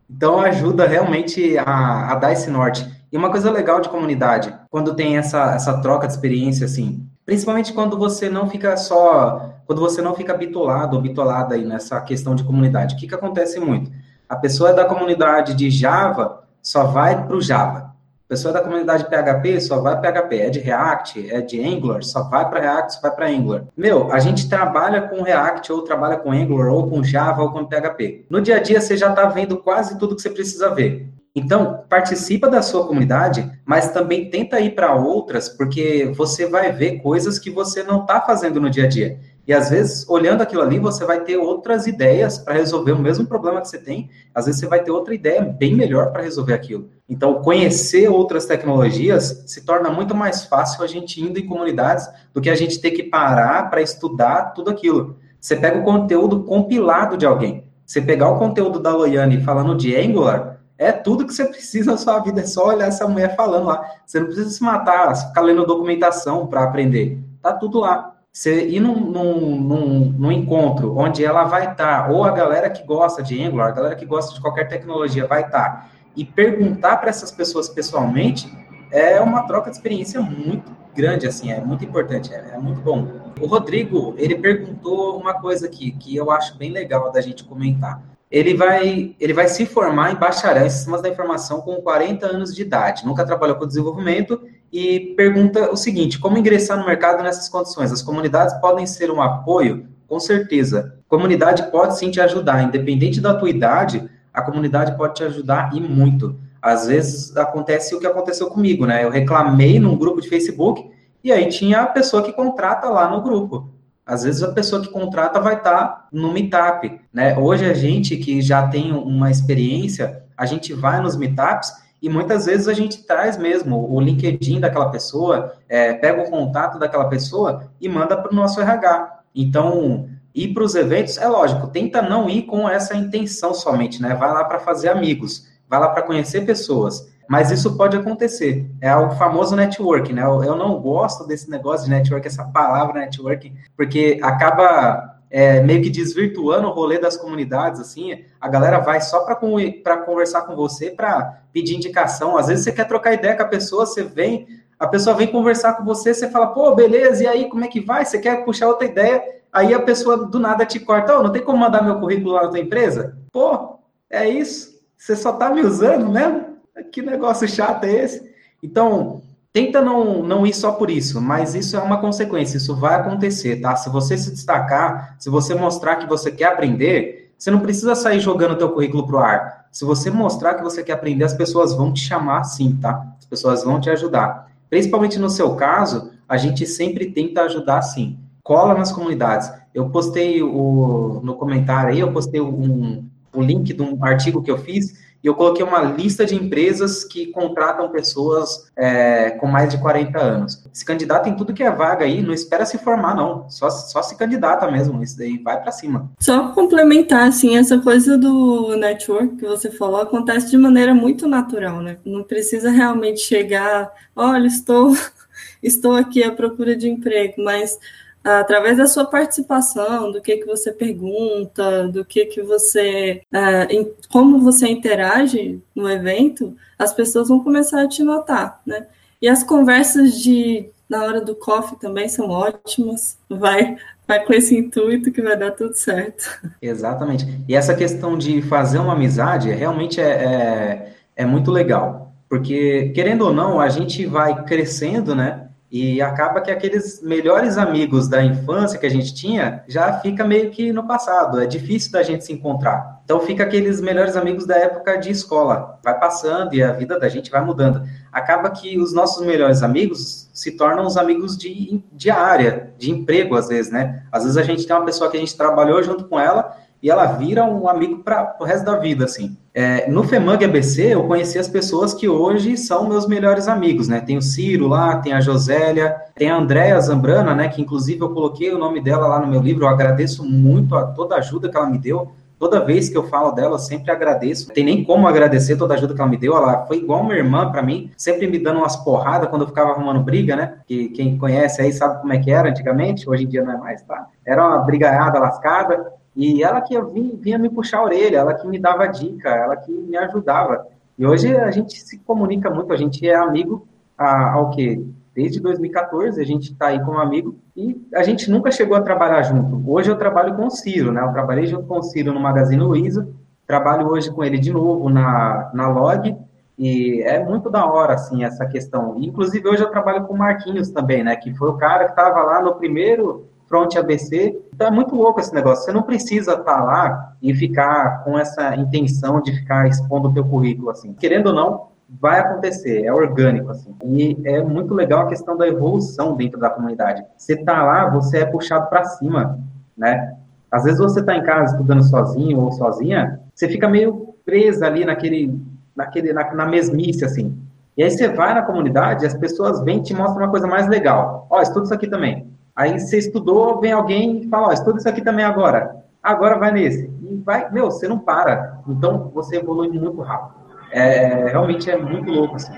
A: Então, ajuda realmente a, a dar esse norte. E uma coisa legal de comunidade, quando tem essa, essa troca de experiência, assim, principalmente quando você não fica só, quando você não fica bitolado ou bitolada aí nessa questão de comunidade. O que, que acontece muito? A pessoa da comunidade de Java só vai para o Java. Pessoa da comunidade PHP só vai PHP. É de React, é de Angular, só vai para React, só vai para Angular. Meu, a gente trabalha com React, ou trabalha com Angular, ou com Java, ou com PHP. No dia a dia, você já está vendo quase tudo que você precisa ver. Então, participa da sua comunidade, mas também tenta ir para outras, porque você vai ver coisas que você não está fazendo no dia a dia. E às vezes, olhando aquilo ali, você vai ter outras ideias para resolver o mesmo problema que você tem. Às vezes, você vai ter outra ideia bem melhor para resolver aquilo. Então, conhecer outras tecnologias se torna muito mais fácil a gente indo em comunidades do que a gente ter que parar para estudar tudo aquilo. Você pega o conteúdo compilado de alguém. Você pegar o conteúdo da Loiane falando de Angular, é tudo que você precisa na sua vida, é só olhar essa mulher falando lá. Você não precisa se matar, ficar lendo documentação para aprender. Tá tudo lá. Você ir num, num, num, num encontro onde ela vai estar, tá, ou a galera que gosta de Angular, a galera que gosta de qualquer tecnologia vai estar, tá, e perguntar para essas pessoas pessoalmente, é uma troca de experiência muito grande, assim, é muito importante, é, é, muito bom. O Rodrigo, ele perguntou uma coisa aqui que eu acho bem legal da gente comentar ele vai, ele vai se formar em bacharel em sistemas da informação com 40 anos de idade, nunca trabalhou com desenvolvimento e pergunta o seguinte: como ingressar no mercado nessas condições? As comunidades podem ser um apoio? Com certeza. Comunidade pode sim te ajudar, independente da tua idade, a comunidade pode te ajudar e muito. Às vezes acontece o que aconteceu comigo, né? Eu reclamei num grupo de Facebook e aí tinha a pessoa que contrata lá no grupo. Às vezes a pessoa que contrata vai estar tá no meetup, né? Hoje a gente que já tem uma experiência, a gente vai nos meetups e muitas vezes a gente traz mesmo o LinkedIn daquela pessoa, é, pega o contato daquela pessoa e manda para o nosso RH. Então, ir para os eventos, é lógico, tenta não ir com essa intenção somente, né? Vai lá para fazer amigos, vai lá para conhecer pessoas. Mas isso pode acontecer. É o famoso networking, né? Eu, não gosto desse negócio de network, essa palavra networking, porque acaba é, meio que desvirtuando o rolê das comunidades, assim, a galera vai só para conversar com você, para pedir indicação. Às vezes você quer trocar ideia com a pessoa, você vem, a pessoa vem conversar com você, você fala, pô, beleza, e aí, como é que vai? Você quer puxar outra ideia, aí a pessoa do nada te corta, oh, não tem como mandar meu currículo lá na tua empresa? Pô, é isso, você só tá me usando mesmo? Que negócio chato é esse? Então, tenta não, não ir só por isso, mas isso é uma consequência, isso vai acontecer, tá? Se você se destacar, se você mostrar que você quer aprender, você não precisa sair jogando teu currículo pro ar. Se você mostrar que você quer aprender, as pessoas vão te chamar sim, tá? As pessoas vão te ajudar. Principalmente no seu caso, a gente sempre tenta ajudar sim. Cola nas comunidades. Eu postei o, no comentário aí, eu postei um, o link de um artigo que eu fiz e eu coloquei uma lista de empresas que contratam pessoas é, com mais de 40 anos. Se candidata em tudo que é vaga aí, não espera se formar, não. Só, só se candidata mesmo, isso daí vai para cima.
B: Só complementar, assim, essa coisa do network que você falou acontece de maneira muito natural, né? Não precisa realmente chegar, olha, estou, estou aqui à procura de emprego, mas através da sua participação, do que que você pergunta, do que que você, uh, como você interage no evento, as pessoas vão começar a te notar, né? E as conversas de na hora do coffee também são ótimas. Vai, vai com esse intuito que vai dar tudo certo.
A: Exatamente. E essa questão de fazer uma amizade realmente é, é, é muito legal. Porque, querendo ou não, a gente vai crescendo, né? E acaba que aqueles melhores amigos da infância que a gente tinha já fica meio que no passado, é difícil da gente se encontrar. Então fica aqueles melhores amigos da época de escola, vai passando e a vida da gente vai mudando. Acaba que os nossos melhores amigos se tornam os amigos de, de área, de emprego às vezes, né? Às vezes a gente tem uma pessoa que a gente trabalhou junto com ela e ela vira um amigo para o resto da vida, assim. É, no FEMAG ABC, eu conheci as pessoas que hoje são meus melhores amigos, né? Tem o Ciro lá, tem a Josélia, tem a Andréa Zambrana, né? Que inclusive eu coloquei o nome dela lá no meu livro. Eu agradeço muito a toda a ajuda que ela me deu. Toda vez que eu falo dela, eu sempre agradeço. Não tem nem como agradecer toda a ajuda que ela me deu. Ela foi igual uma irmã para mim, sempre me dando umas porradas quando eu ficava arrumando briga, né? Que quem conhece aí sabe como é que era antigamente, hoje em dia não é mais, tá? Era uma brigaiada lascada. E ela que vinha, vinha me puxar a orelha, ela que me dava dica, ela que me ajudava. E hoje a gente se comunica muito, a gente é amigo há, há o quê? Desde 2014 a gente está aí como amigo e a gente nunca chegou a trabalhar junto. Hoje eu trabalho com o Ciro, né? Eu trabalhei junto com o Ciro no Magazine Luiza, trabalho hoje com ele de novo na, na Log e é muito da hora, assim, essa questão. Inclusive hoje eu trabalho com o Marquinhos também, né? Que foi o cara que estava lá no primeiro Front ABC. Então é muito louco esse negócio. Você não precisa estar tá lá e ficar com essa intenção de ficar expondo o teu currículo assim. Querendo ou não, vai acontecer, é orgânico assim. E é muito legal a questão da evolução dentro da comunidade. Você tá lá, você é puxado para cima, né? Às vezes você tá em casa estudando sozinho ou sozinha, você fica meio presa ali naquele naquele na, na mesmice assim. E aí você vai na comunidade, as pessoas vêm e te mostram uma coisa mais legal. Ó, estuda isso aqui também. Aí você estudou, vem alguém e fala, ó, estuda isso aqui também agora. Agora vai nesse. E vai, meu, você não para. Então você evolui muito rápido. É, realmente é muito louco, assim.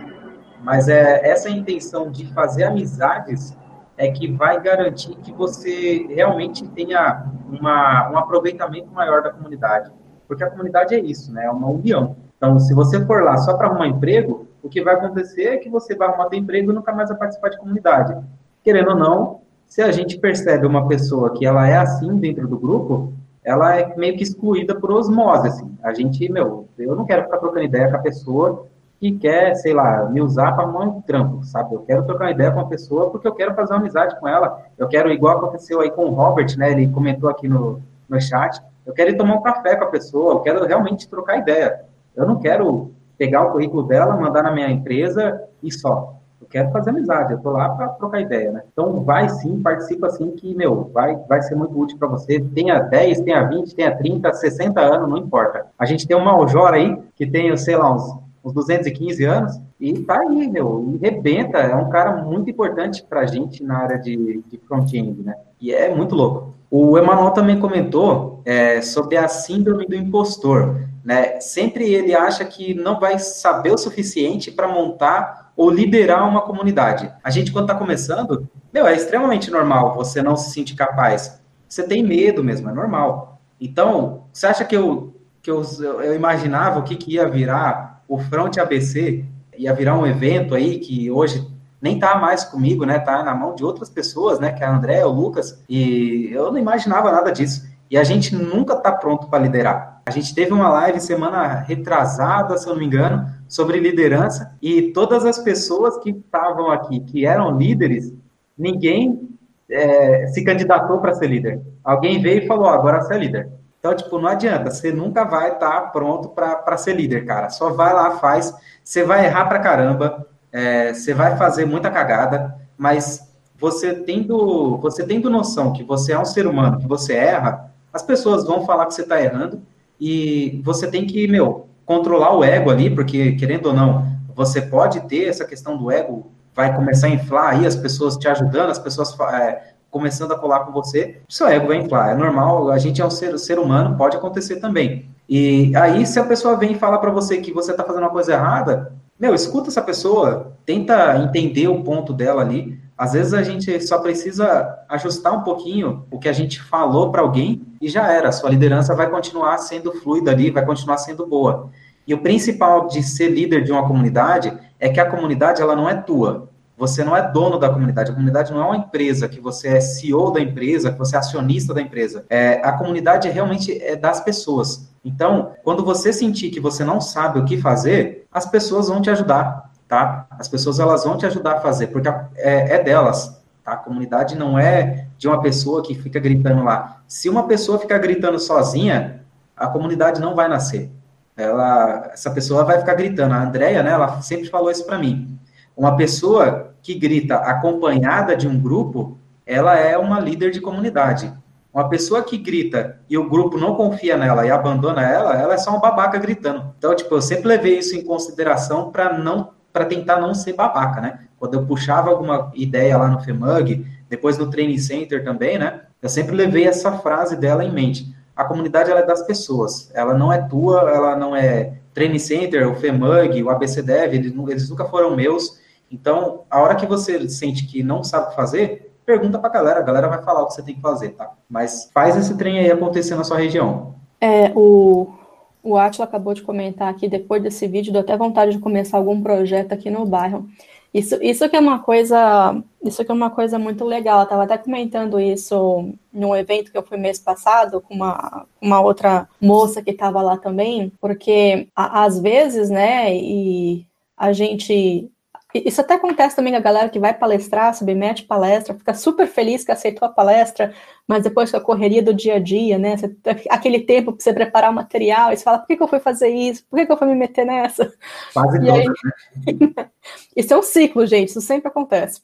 A: Mas é essa intenção de fazer amizades é que vai garantir que você realmente tenha uma, um aproveitamento maior da comunidade. Porque a comunidade é isso, né? É uma união. Então, se você for lá só para arrumar emprego, o que vai acontecer é que você vai arrumar emprego e nunca mais vai participar de comunidade. Querendo ou não, se a gente percebe uma pessoa que ela é assim dentro do grupo, ela é meio que excluída por osmose, assim. A gente, meu, eu não quero ficar trocando ideia com a pessoa que quer, sei lá, me usar para um trampo, sabe? Eu quero trocar ideia com a pessoa porque eu quero fazer uma amizade com ela. Eu quero, igual aconteceu aí com o Robert, né? Ele comentou aqui no, no chat. Eu quero ir tomar um café com a pessoa, eu quero realmente trocar ideia. Eu não quero pegar o currículo dela, mandar na minha empresa e só quero fazer amizade, eu tô lá para trocar ideia, né? Então, vai sim, participa assim, que, meu, vai, vai ser muito útil para você. Tenha 10, tenha 20, tenha 30, 60 anos, não importa. A gente tem um Maljora aí, que tem, sei lá, uns, uns 215 anos, e tá aí, meu, e rebenta. É um cara muito importante para a gente na área de, de front-end, né? E é muito louco. O Emanuel também comentou é, sobre a síndrome do impostor. Né? Sempre ele acha que não vai saber o suficiente para montar ou liderar uma comunidade. A gente, quando está começando, meu, é extremamente normal você não se sentir capaz. Você tem medo mesmo, é normal. Então, você acha que eu, que eu, eu imaginava o que, que ia virar o Front ABC? Ia virar um evento aí que hoje nem tá mais comigo, né? Tá na mão de outras pessoas, né? Que é a André, o Lucas, e eu não imaginava nada disso. E a gente nunca tá pronto para liderar. A gente teve uma live semana retrasada, se eu não me engano, sobre liderança e todas as pessoas que estavam aqui, que eram líderes, ninguém é, se candidatou para ser líder. Alguém veio e falou: agora você é líder. Então, tipo, não adianta, você nunca vai estar tá pronto para ser líder, cara. Só vai lá, faz. Você vai errar pra caramba, é, você vai fazer muita cagada, mas você tendo, você tendo noção que você é um ser humano, que você erra, as pessoas vão falar que você está errando e você tem que, meu, controlar o ego ali, porque, querendo ou não, você pode ter essa questão do ego, vai começar a inflar aí, as pessoas te ajudando, as pessoas é, começando a colar com você, seu ego vai inflar, é normal, a gente é um ser, ser humano, pode acontecer também. E aí, se a pessoa vem e fala para você que você está fazendo uma coisa errada, meu, escuta essa pessoa, tenta entender o ponto dela ali. Às vezes a gente só precisa ajustar um pouquinho o que a gente falou para alguém e já era. Sua liderança vai continuar sendo fluida ali, vai continuar sendo boa. E o principal de ser líder de uma comunidade é que a comunidade ela não é tua. Você não é dono da comunidade. A comunidade não é uma empresa que você é CEO da empresa, que você é acionista da empresa. É, a comunidade realmente é das pessoas. Então, quando você sentir que você não sabe o que fazer, as pessoas vão te ajudar, tá? As pessoas elas vão te ajudar a fazer, porque é, é delas. Tá? A comunidade não é de uma pessoa que fica gritando lá. Se uma pessoa ficar gritando sozinha, a comunidade não vai nascer ela, essa pessoa vai ficar gritando. A Andrea, né, ela sempre falou isso para mim. Uma pessoa que grita acompanhada de um grupo, ela é uma líder de comunidade. Uma pessoa que grita e o grupo não confia nela e abandona ela, ela é só um babaca gritando. Então, tipo, eu sempre levei isso em consideração para não para tentar não ser babaca, né? Quando eu puxava alguma ideia lá no FEMUG, depois no Training Center também, né? Eu sempre levei essa frase dela em mente. A comunidade é das pessoas, ela não é tua, ela não é Training Center, o FEMUG, o ABCDev, eles, eles nunca foram meus. Então, a hora que você sente que não sabe o que fazer, pergunta pra galera, a galera vai falar o que você tem que fazer, tá? Mas faz esse trem aí acontecer na sua região.
C: É, o, o Atila acabou de comentar aqui, depois desse vídeo, deu até vontade de começar algum projeto aqui no bairro. Isso, isso que é uma coisa, isso que é uma coisa muito legal. Eu estava até comentando isso num evento que eu fui mês passado com uma, uma outra moça que estava lá também, porque a, às vezes, né, e a gente isso até acontece também com a galera que vai palestrar, submete palestra, fica super feliz que aceitou a palestra, mas depois com a correria do dia a dia, né? Você, aquele tempo para você preparar o material, e você fala, por que, que eu fui fazer isso? Por que, que eu fui me meter nessa?
A: Quase e aí...
C: Né? isso é um ciclo, gente, isso sempre acontece.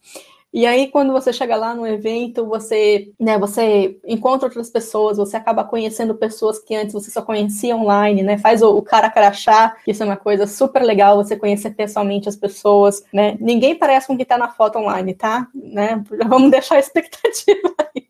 C: E aí, quando você chega lá no evento, você, né, você encontra outras pessoas, você acaba conhecendo pessoas que antes você só conhecia online, né? Faz o, o cara crachá, isso é uma coisa super legal, você conhecer pessoalmente as pessoas, né? Ninguém parece com que tá na foto online, tá? Né? Vamos deixar a expectativa aí.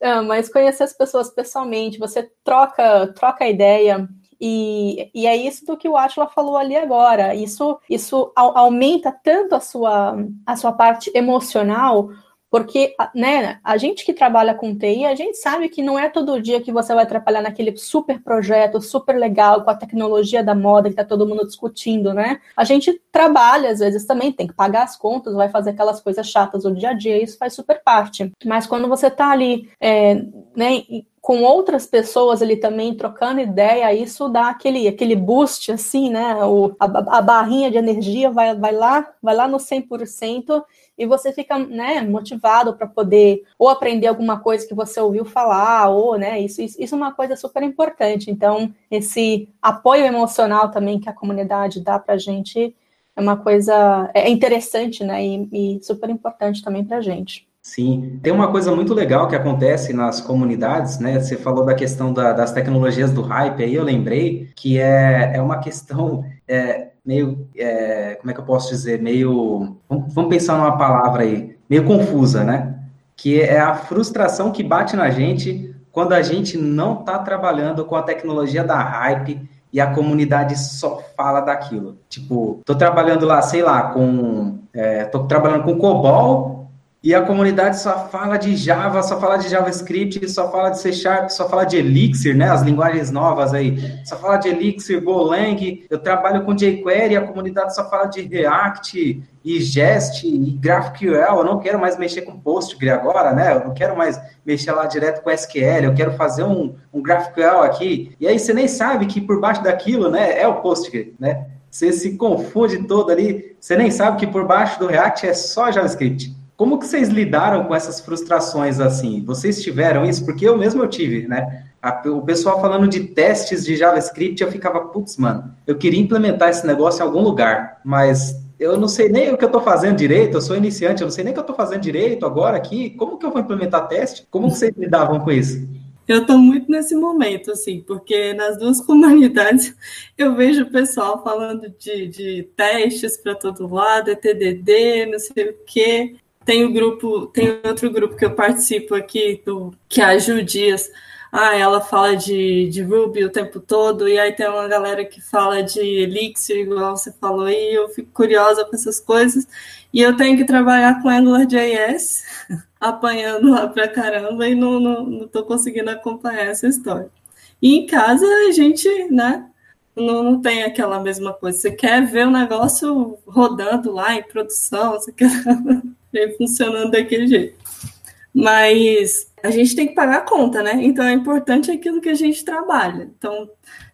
C: Ah, mas conhecer as pessoas pessoalmente, você troca, troca ideia, e, e é isso do que o Atila falou ali agora. Isso, isso aumenta tanto a sua, a sua parte emocional, porque né, a gente que trabalha com TI, a gente sabe que não é todo dia que você vai trabalhar naquele super projeto, super legal, com a tecnologia da moda que está todo mundo discutindo, né? A gente trabalha, às vezes, também, tem que pagar as contas, vai fazer aquelas coisas chatas do dia a dia, isso faz super parte. Mas quando você está ali, é, né, com outras pessoas ali também trocando ideia, isso dá aquele, aquele boost, assim, né? O, a, a barrinha de energia vai, vai lá, vai lá no 100% e você fica, né, motivado para poder ou aprender alguma coisa que você ouviu falar, ou, né, isso, isso, isso é uma coisa super importante. Então, esse apoio emocional também que a comunidade dá para a gente é uma coisa, é interessante, né, e, e super importante também para a gente.
A: Sim, tem uma coisa muito legal que acontece nas comunidades, né? Você falou da questão da, das tecnologias do hype, aí eu lembrei que é, é uma questão é, meio, é, como é que eu posso dizer, meio, vamos, pensar numa palavra aí, meio confusa, né? Que é a frustração que bate na gente quando a gente não está trabalhando com a tecnologia da hype e a comunidade só fala daquilo. Tipo, tô trabalhando lá, sei lá, com, é, tô trabalhando com COBOL e a comunidade só fala de Java, só fala de JavaScript, só fala de C Sharp, só fala de Elixir, né? As linguagens novas aí. Só fala de Elixir, Golang. Eu trabalho com jQuery, a comunidade só fala de React e Jest e GraphQL. Eu não quero mais mexer com Postgre agora, né? Eu não quero mais mexer lá direto com SQL. Eu quero fazer um, um GraphQL aqui. E aí você nem sabe que por baixo daquilo, né, é o Postgre, né? Você se confunde todo ali. Você nem sabe que por baixo do React é só JavaScript. Como que vocês lidaram com essas frustrações assim? Vocês tiveram isso? Porque eu mesmo eu tive, né? O pessoal falando de testes de JavaScript, eu ficava, putz, mano, eu queria implementar esse negócio em algum lugar, mas eu não sei nem o que eu estou fazendo direito, eu sou iniciante, eu não sei nem o que eu estou fazendo direito agora aqui, como que eu vou implementar teste? Como vocês lidavam com isso?
B: Eu estou muito nesse momento, assim, porque nas duas comunidades eu vejo o pessoal falando de, de testes para todo lado, é TDD, não sei o quê. Tem o grupo, tem outro grupo que eu participo aqui, do, que é a Ju Dias. Ah, ela fala de, de Ruby o tempo todo, e aí tem uma galera que fala de Elixir, igual você falou, e eu fico curiosa com essas coisas. E eu tenho que trabalhar com AngularJS, apanhando lá pra caramba, e não, não, não tô conseguindo acompanhar essa história. E em casa a gente, né, não, não tem aquela mesma coisa. Você quer ver o negócio rodando lá em produção, você quer ver funcionando daquele jeito. Mas a gente tem que pagar a conta, né? Então é importante aquilo que a gente trabalha. Então,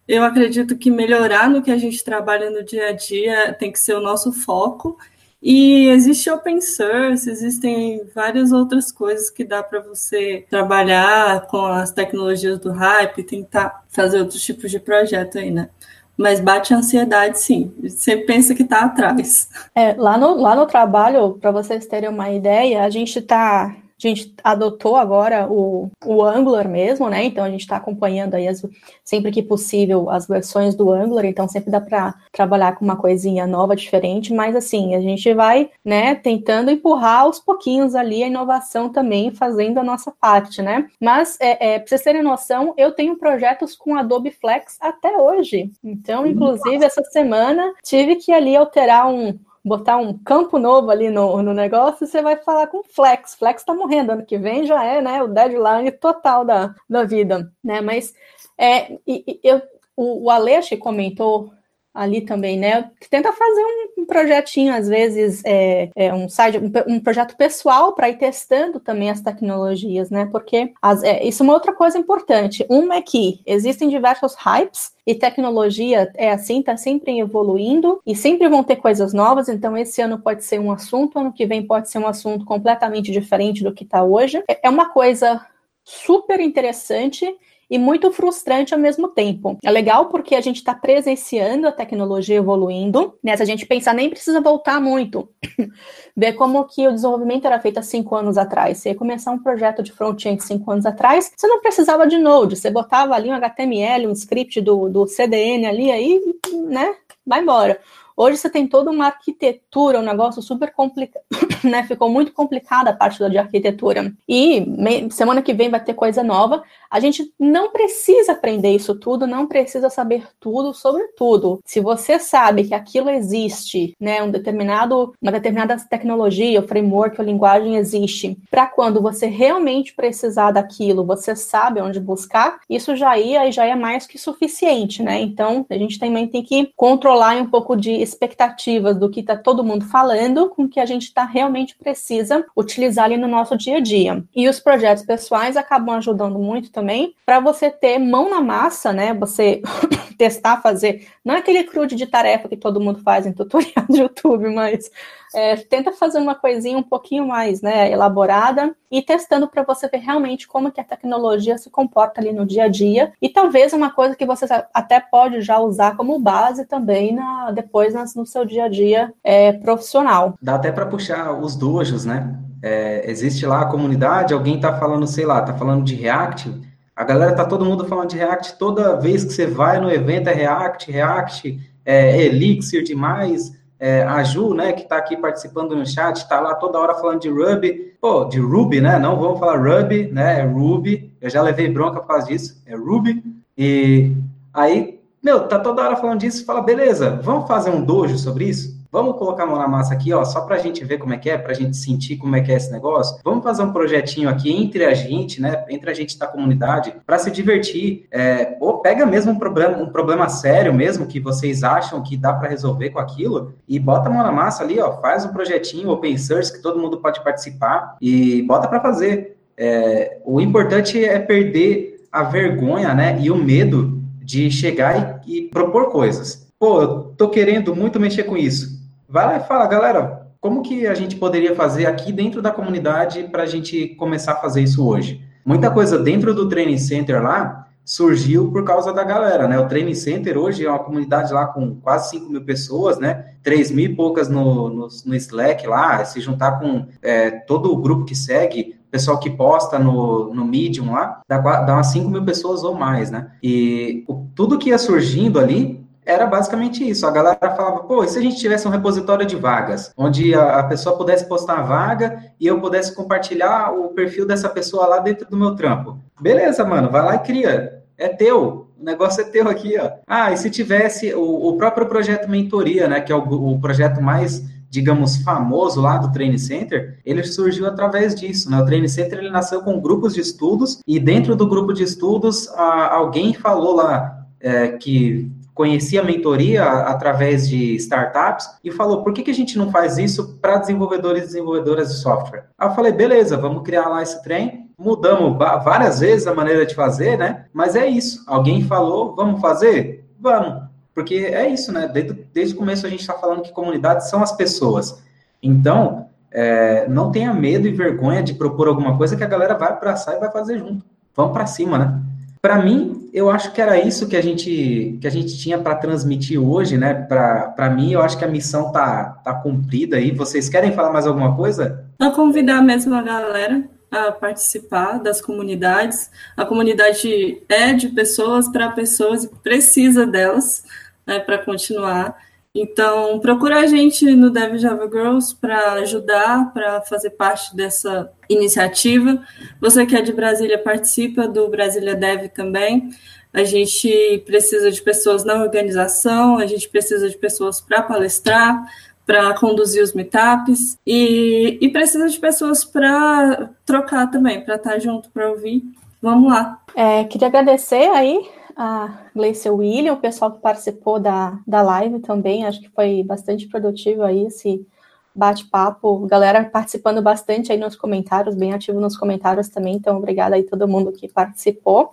B: eu acredito que melhorar no que a gente trabalha no dia a dia tem que ser o nosso foco. E existe open source, existem várias outras coisas que dá para você trabalhar com as tecnologias do hype, tentar fazer outros tipos de projeto aí, né? Mas bate a ansiedade, sim. Você pensa que está atrás.
C: É, lá, no, lá no trabalho, para vocês terem uma ideia, a gente está a gente adotou agora o, o Angular mesmo, né? Então a gente está acompanhando aí as, sempre que possível as versões do Angular, então sempre dá para trabalhar com uma coisinha nova, diferente, mas assim, a gente vai, né, tentando empurrar aos pouquinhos ali a inovação também, fazendo a nossa parte, né? Mas é, é, pra vocês terem noção, eu tenho projetos com Adobe Flex até hoje. Então, inclusive, essa semana tive que ali alterar um botar um campo novo ali no, no negócio, você vai falar com Flex. Flex tá morrendo, ano que vem já é, né, o deadline total da, da vida, né, mas é, e, e eu, o, o comentou ali também, né? Tenta fazer um projetinho, às vezes, é, é um site, um, um, projeto pessoal para ir testando também as tecnologias, né? Porque as, é, isso é uma outra coisa importante. Uma é que existem diversos hypes e tecnologia é assim, está sempre evoluindo e sempre vão ter coisas novas. Então, esse ano pode ser um assunto, ano que vem pode ser um assunto completamente diferente do que está hoje. É, é uma coisa super interessante e muito frustrante ao mesmo tempo. É legal porque a gente está presenciando a tecnologia evoluindo, né? Se a gente pensar, nem precisa voltar muito. Ver como que o desenvolvimento era feito há cinco anos atrás. Você ia começar um projeto de front-end cinco anos atrás, você não precisava de Node, você botava ali um HTML, um script do, do CDN ali, aí, né? Vai embora. Hoje você tem toda uma arquitetura, um negócio super complicado, né? Ficou muito complicada a parte de arquitetura. E semana que vem vai ter coisa nova. A gente não precisa aprender isso tudo, não precisa saber tudo sobre tudo. Se você sabe que aquilo existe, né, um determinado, uma determinada tecnologia, o framework, a linguagem existe, para quando você realmente precisar daquilo, você sabe onde buscar, isso já ia e já é mais que suficiente, né? Então, a gente também tem que controlar um pouco de expectativas do que está todo mundo falando com o que a gente tá, realmente precisa utilizar ali no nosso dia a dia. E os projetos pessoais acabam ajudando muito também para você ter mão na massa, né? Você testar, fazer. Não é aquele crude de tarefa que todo mundo faz em tutorial do YouTube, mas é, tenta fazer uma coisinha um pouquinho mais né, elaborada e testando para você ver realmente como que a tecnologia se comporta ali no dia a dia. E talvez uma coisa que você até pode já usar como base também na, depois nas, no seu dia a dia é, profissional.
A: Dá até para puxar os dojos, né? É, existe lá a comunidade, alguém está falando, sei lá, está falando de React, a galera tá todo mundo falando de React, toda vez que você vai no evento é React, React, é Elixir demais, é, a Ju, né, que está aqui participando no chat, está lá toda hora falando de Ruby, pô, de Ruby, né, não vamos falar Ruby, né, é Ruby, eu já levei bronca por causa disso, é Ruby, e aí, meu, tá toda hora falando disso, fala, beleza, vamos fazer um dojo sobre isso? Vamos colocar a mão na massa aqui, ó, só para a gente ver como é que é, para a gente sentir como é que é esse negócio. Vamos fazer um projetinho aqui entre a gente, né? Entre a gente da comunidade, para se divertir. É, ou pega mesmo um problema, um problema sério mesmo que vocês acham que dá para resolver com aquilo e bota a mão na massa ali, ó, faz um projetinho open source que todo mundo pode participar e bota para fazer. É, o importante é perder a vergonha, né? E o medo de chegar e, e propor coisas. Pô, eu tô querendo muito mexer com isso vai lá e fala, galera, como que a gente poderia fazer aqui dentro da comunidade para a gente começar a fazer isso hoje? Muita coisa dentro do Training Center lá surgiu por causa da galera, né? O Training Center hoje é uma comunidade lá com quase 5 mil pessoas, né? 3 mil e poucas no, no, no Slack lá, se juntar com é, todo o grupo que segue, pessoal que posta no, no Medium lá, dá, dá umas 5 mil pessoas ou mais, né? E o, tudo que ia surgindo ali era basicamente isso. A galera falava, pô, e se a gente tivesse um repositório de vagas, onde a, pessoa pudesse postar a vaga e eu pudesse compartilhar o perfil dessa pessoa lá dentro do meu trampo? Beleza, mano, vai lá e cria. É teu. O negócio é teu aqui, ó. Ah, e se tivesse o, o próprio projeto Mentoria, né, que é o, o projeto mais digamos, famoso lá do Training Center, ele surgiu através disso, né? O Training Center, ele nasceu com grupos de estudos, e dentro do grupo de estudos, a, alguém falou lá é, que conhecia a mentoria através de startups e falou: por que, que a gente não faz isso para desenvolvedores e desenvolvedoras de software? Aí eu falei: beleza, vamos criar lá esse trem. Mudamos várias vezes a maneira de fazer, né? Mas é isso. Alguém falou: vamos fazer? Vamos. Porque é isso, né? Desde, desde o começo a gente está falando que comunidades são as pessoas. Então, é, não tenha medo e vergonha de propor alguma coisa que a galera vai abraçar e vai fazer junto. Vamos para cima, né? Para mim, eu acho que era isso que a gente, que a gente tinha para transmitir hoje, né? Para mim, eu acho que a missão tá, tá cumprida aí. Vocês querem falar mais alguma coisa?
B: Só convidar mesmo a galera a participar das comunidades. A comunidade é de pessoas para pessoas e precisa delas né, para continuar. Então, procura a gente no Dev Java Girls para ajudar, para fazer parte dessa iniciativa. Você que é de Brasília, participa do Brasília Dev também. A gente precisa de pessoas na organização, a gente precisa de pessoas para palestrar, para conduzir os meetups e, e precisa de pessoas para trocar também, para estar junto, para ouvir. Vamos lá.
C: É, queria agradecer aí a Gleice William, o pessoal que participou da, da live também, acho que foi bastante produtivo aí esse bate-papo, galera participando bastante aí nos comentários, bem ativo nos comentários também, então obrigada aí todo mundo que participou.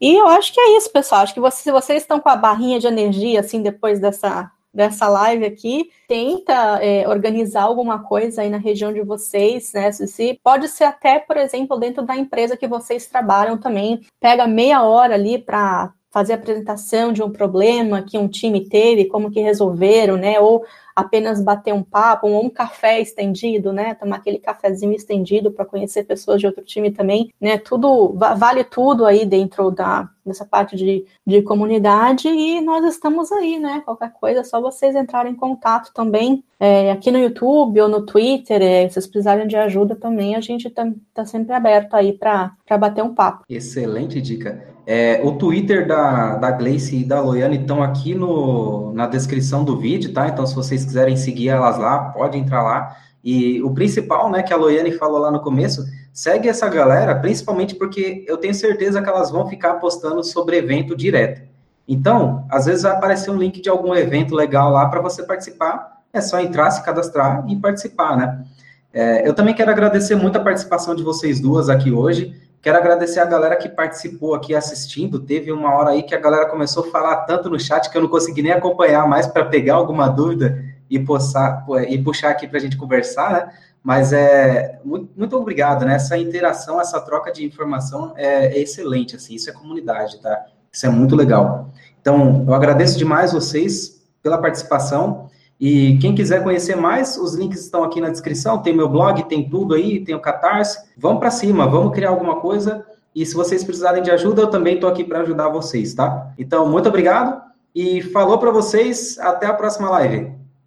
C: E eu acho que é isso, pessoal, acho que vocês, se vocês estão com a barrinha de energia, assim, depois dessa, dessa live aqui, tenta é, organizar alguma coisa aí na região de vocês, né? Pode ser até, por exemplo, dentro da empresa que vocês trabalham também, pega meia hora ali para fazer a apresentação de um problema que um time teve, como que resolveram, né? Ou apenas bater um papo, ou um café estendido, né? Tomar aquele cafezinho estendido para conhecer pessoas de outro time também, né? Tudo vale tudo aí dentro da dessa parte de, de comunidade e nós estamos aí, né? Qualquer coisa, é só vocês entrarem em contato também é, aqui no YouTube ou no Twitter, é, se vocês precisarem de ajuda também, a gente está tá sempre aberto aí para bater um papo.
A: Excelente dica. É, o Twitter da, da Gleice e da Loiane estão aqui no, na descrição do vídeo, tá? Então, se vocês quiserem seguir elas lá, pode entrar lá. E o principal, né, que a Loiane falou lá no começo, segue essa galera, principalmente porque eu tenho certeza que elas vão ficar postando sobre evento direto. Então, às vezes vai aparecer um link de algum evento legal lá para você participar. É só entrar, se cadastrar e participar, né? É, eu também quero agradecer muito a participação de vocês duas aqui hoje. Quero agradecer a galera que participou aqui assistindo. Teve uma hora aí que a galera começou a falar tanto no chat que eu não consegui nem acompanhar mais para pegar alguma dúvida e, poçar, e puxar aqui para a gente conversar, né? Mas é muito, muito, obrigado, né? Essa interação, essa troca de informação é, é, excelente, assim, isso é comunidade, tá? Isso é muito legal. Então, eu agradeço demais vocês pela participação. E quem quiser conhecer mais, os links estão aqui na descrição. Tem meu blog, tem tudo aí, tem o Catarse. Vamos para cima, vamos criar alguma coisa. E se vocês precisarem de ajuda, eu também estou aqui para ajudar vocês, tá? Então, muito obrigado e falou para vocês. Até a próxima live.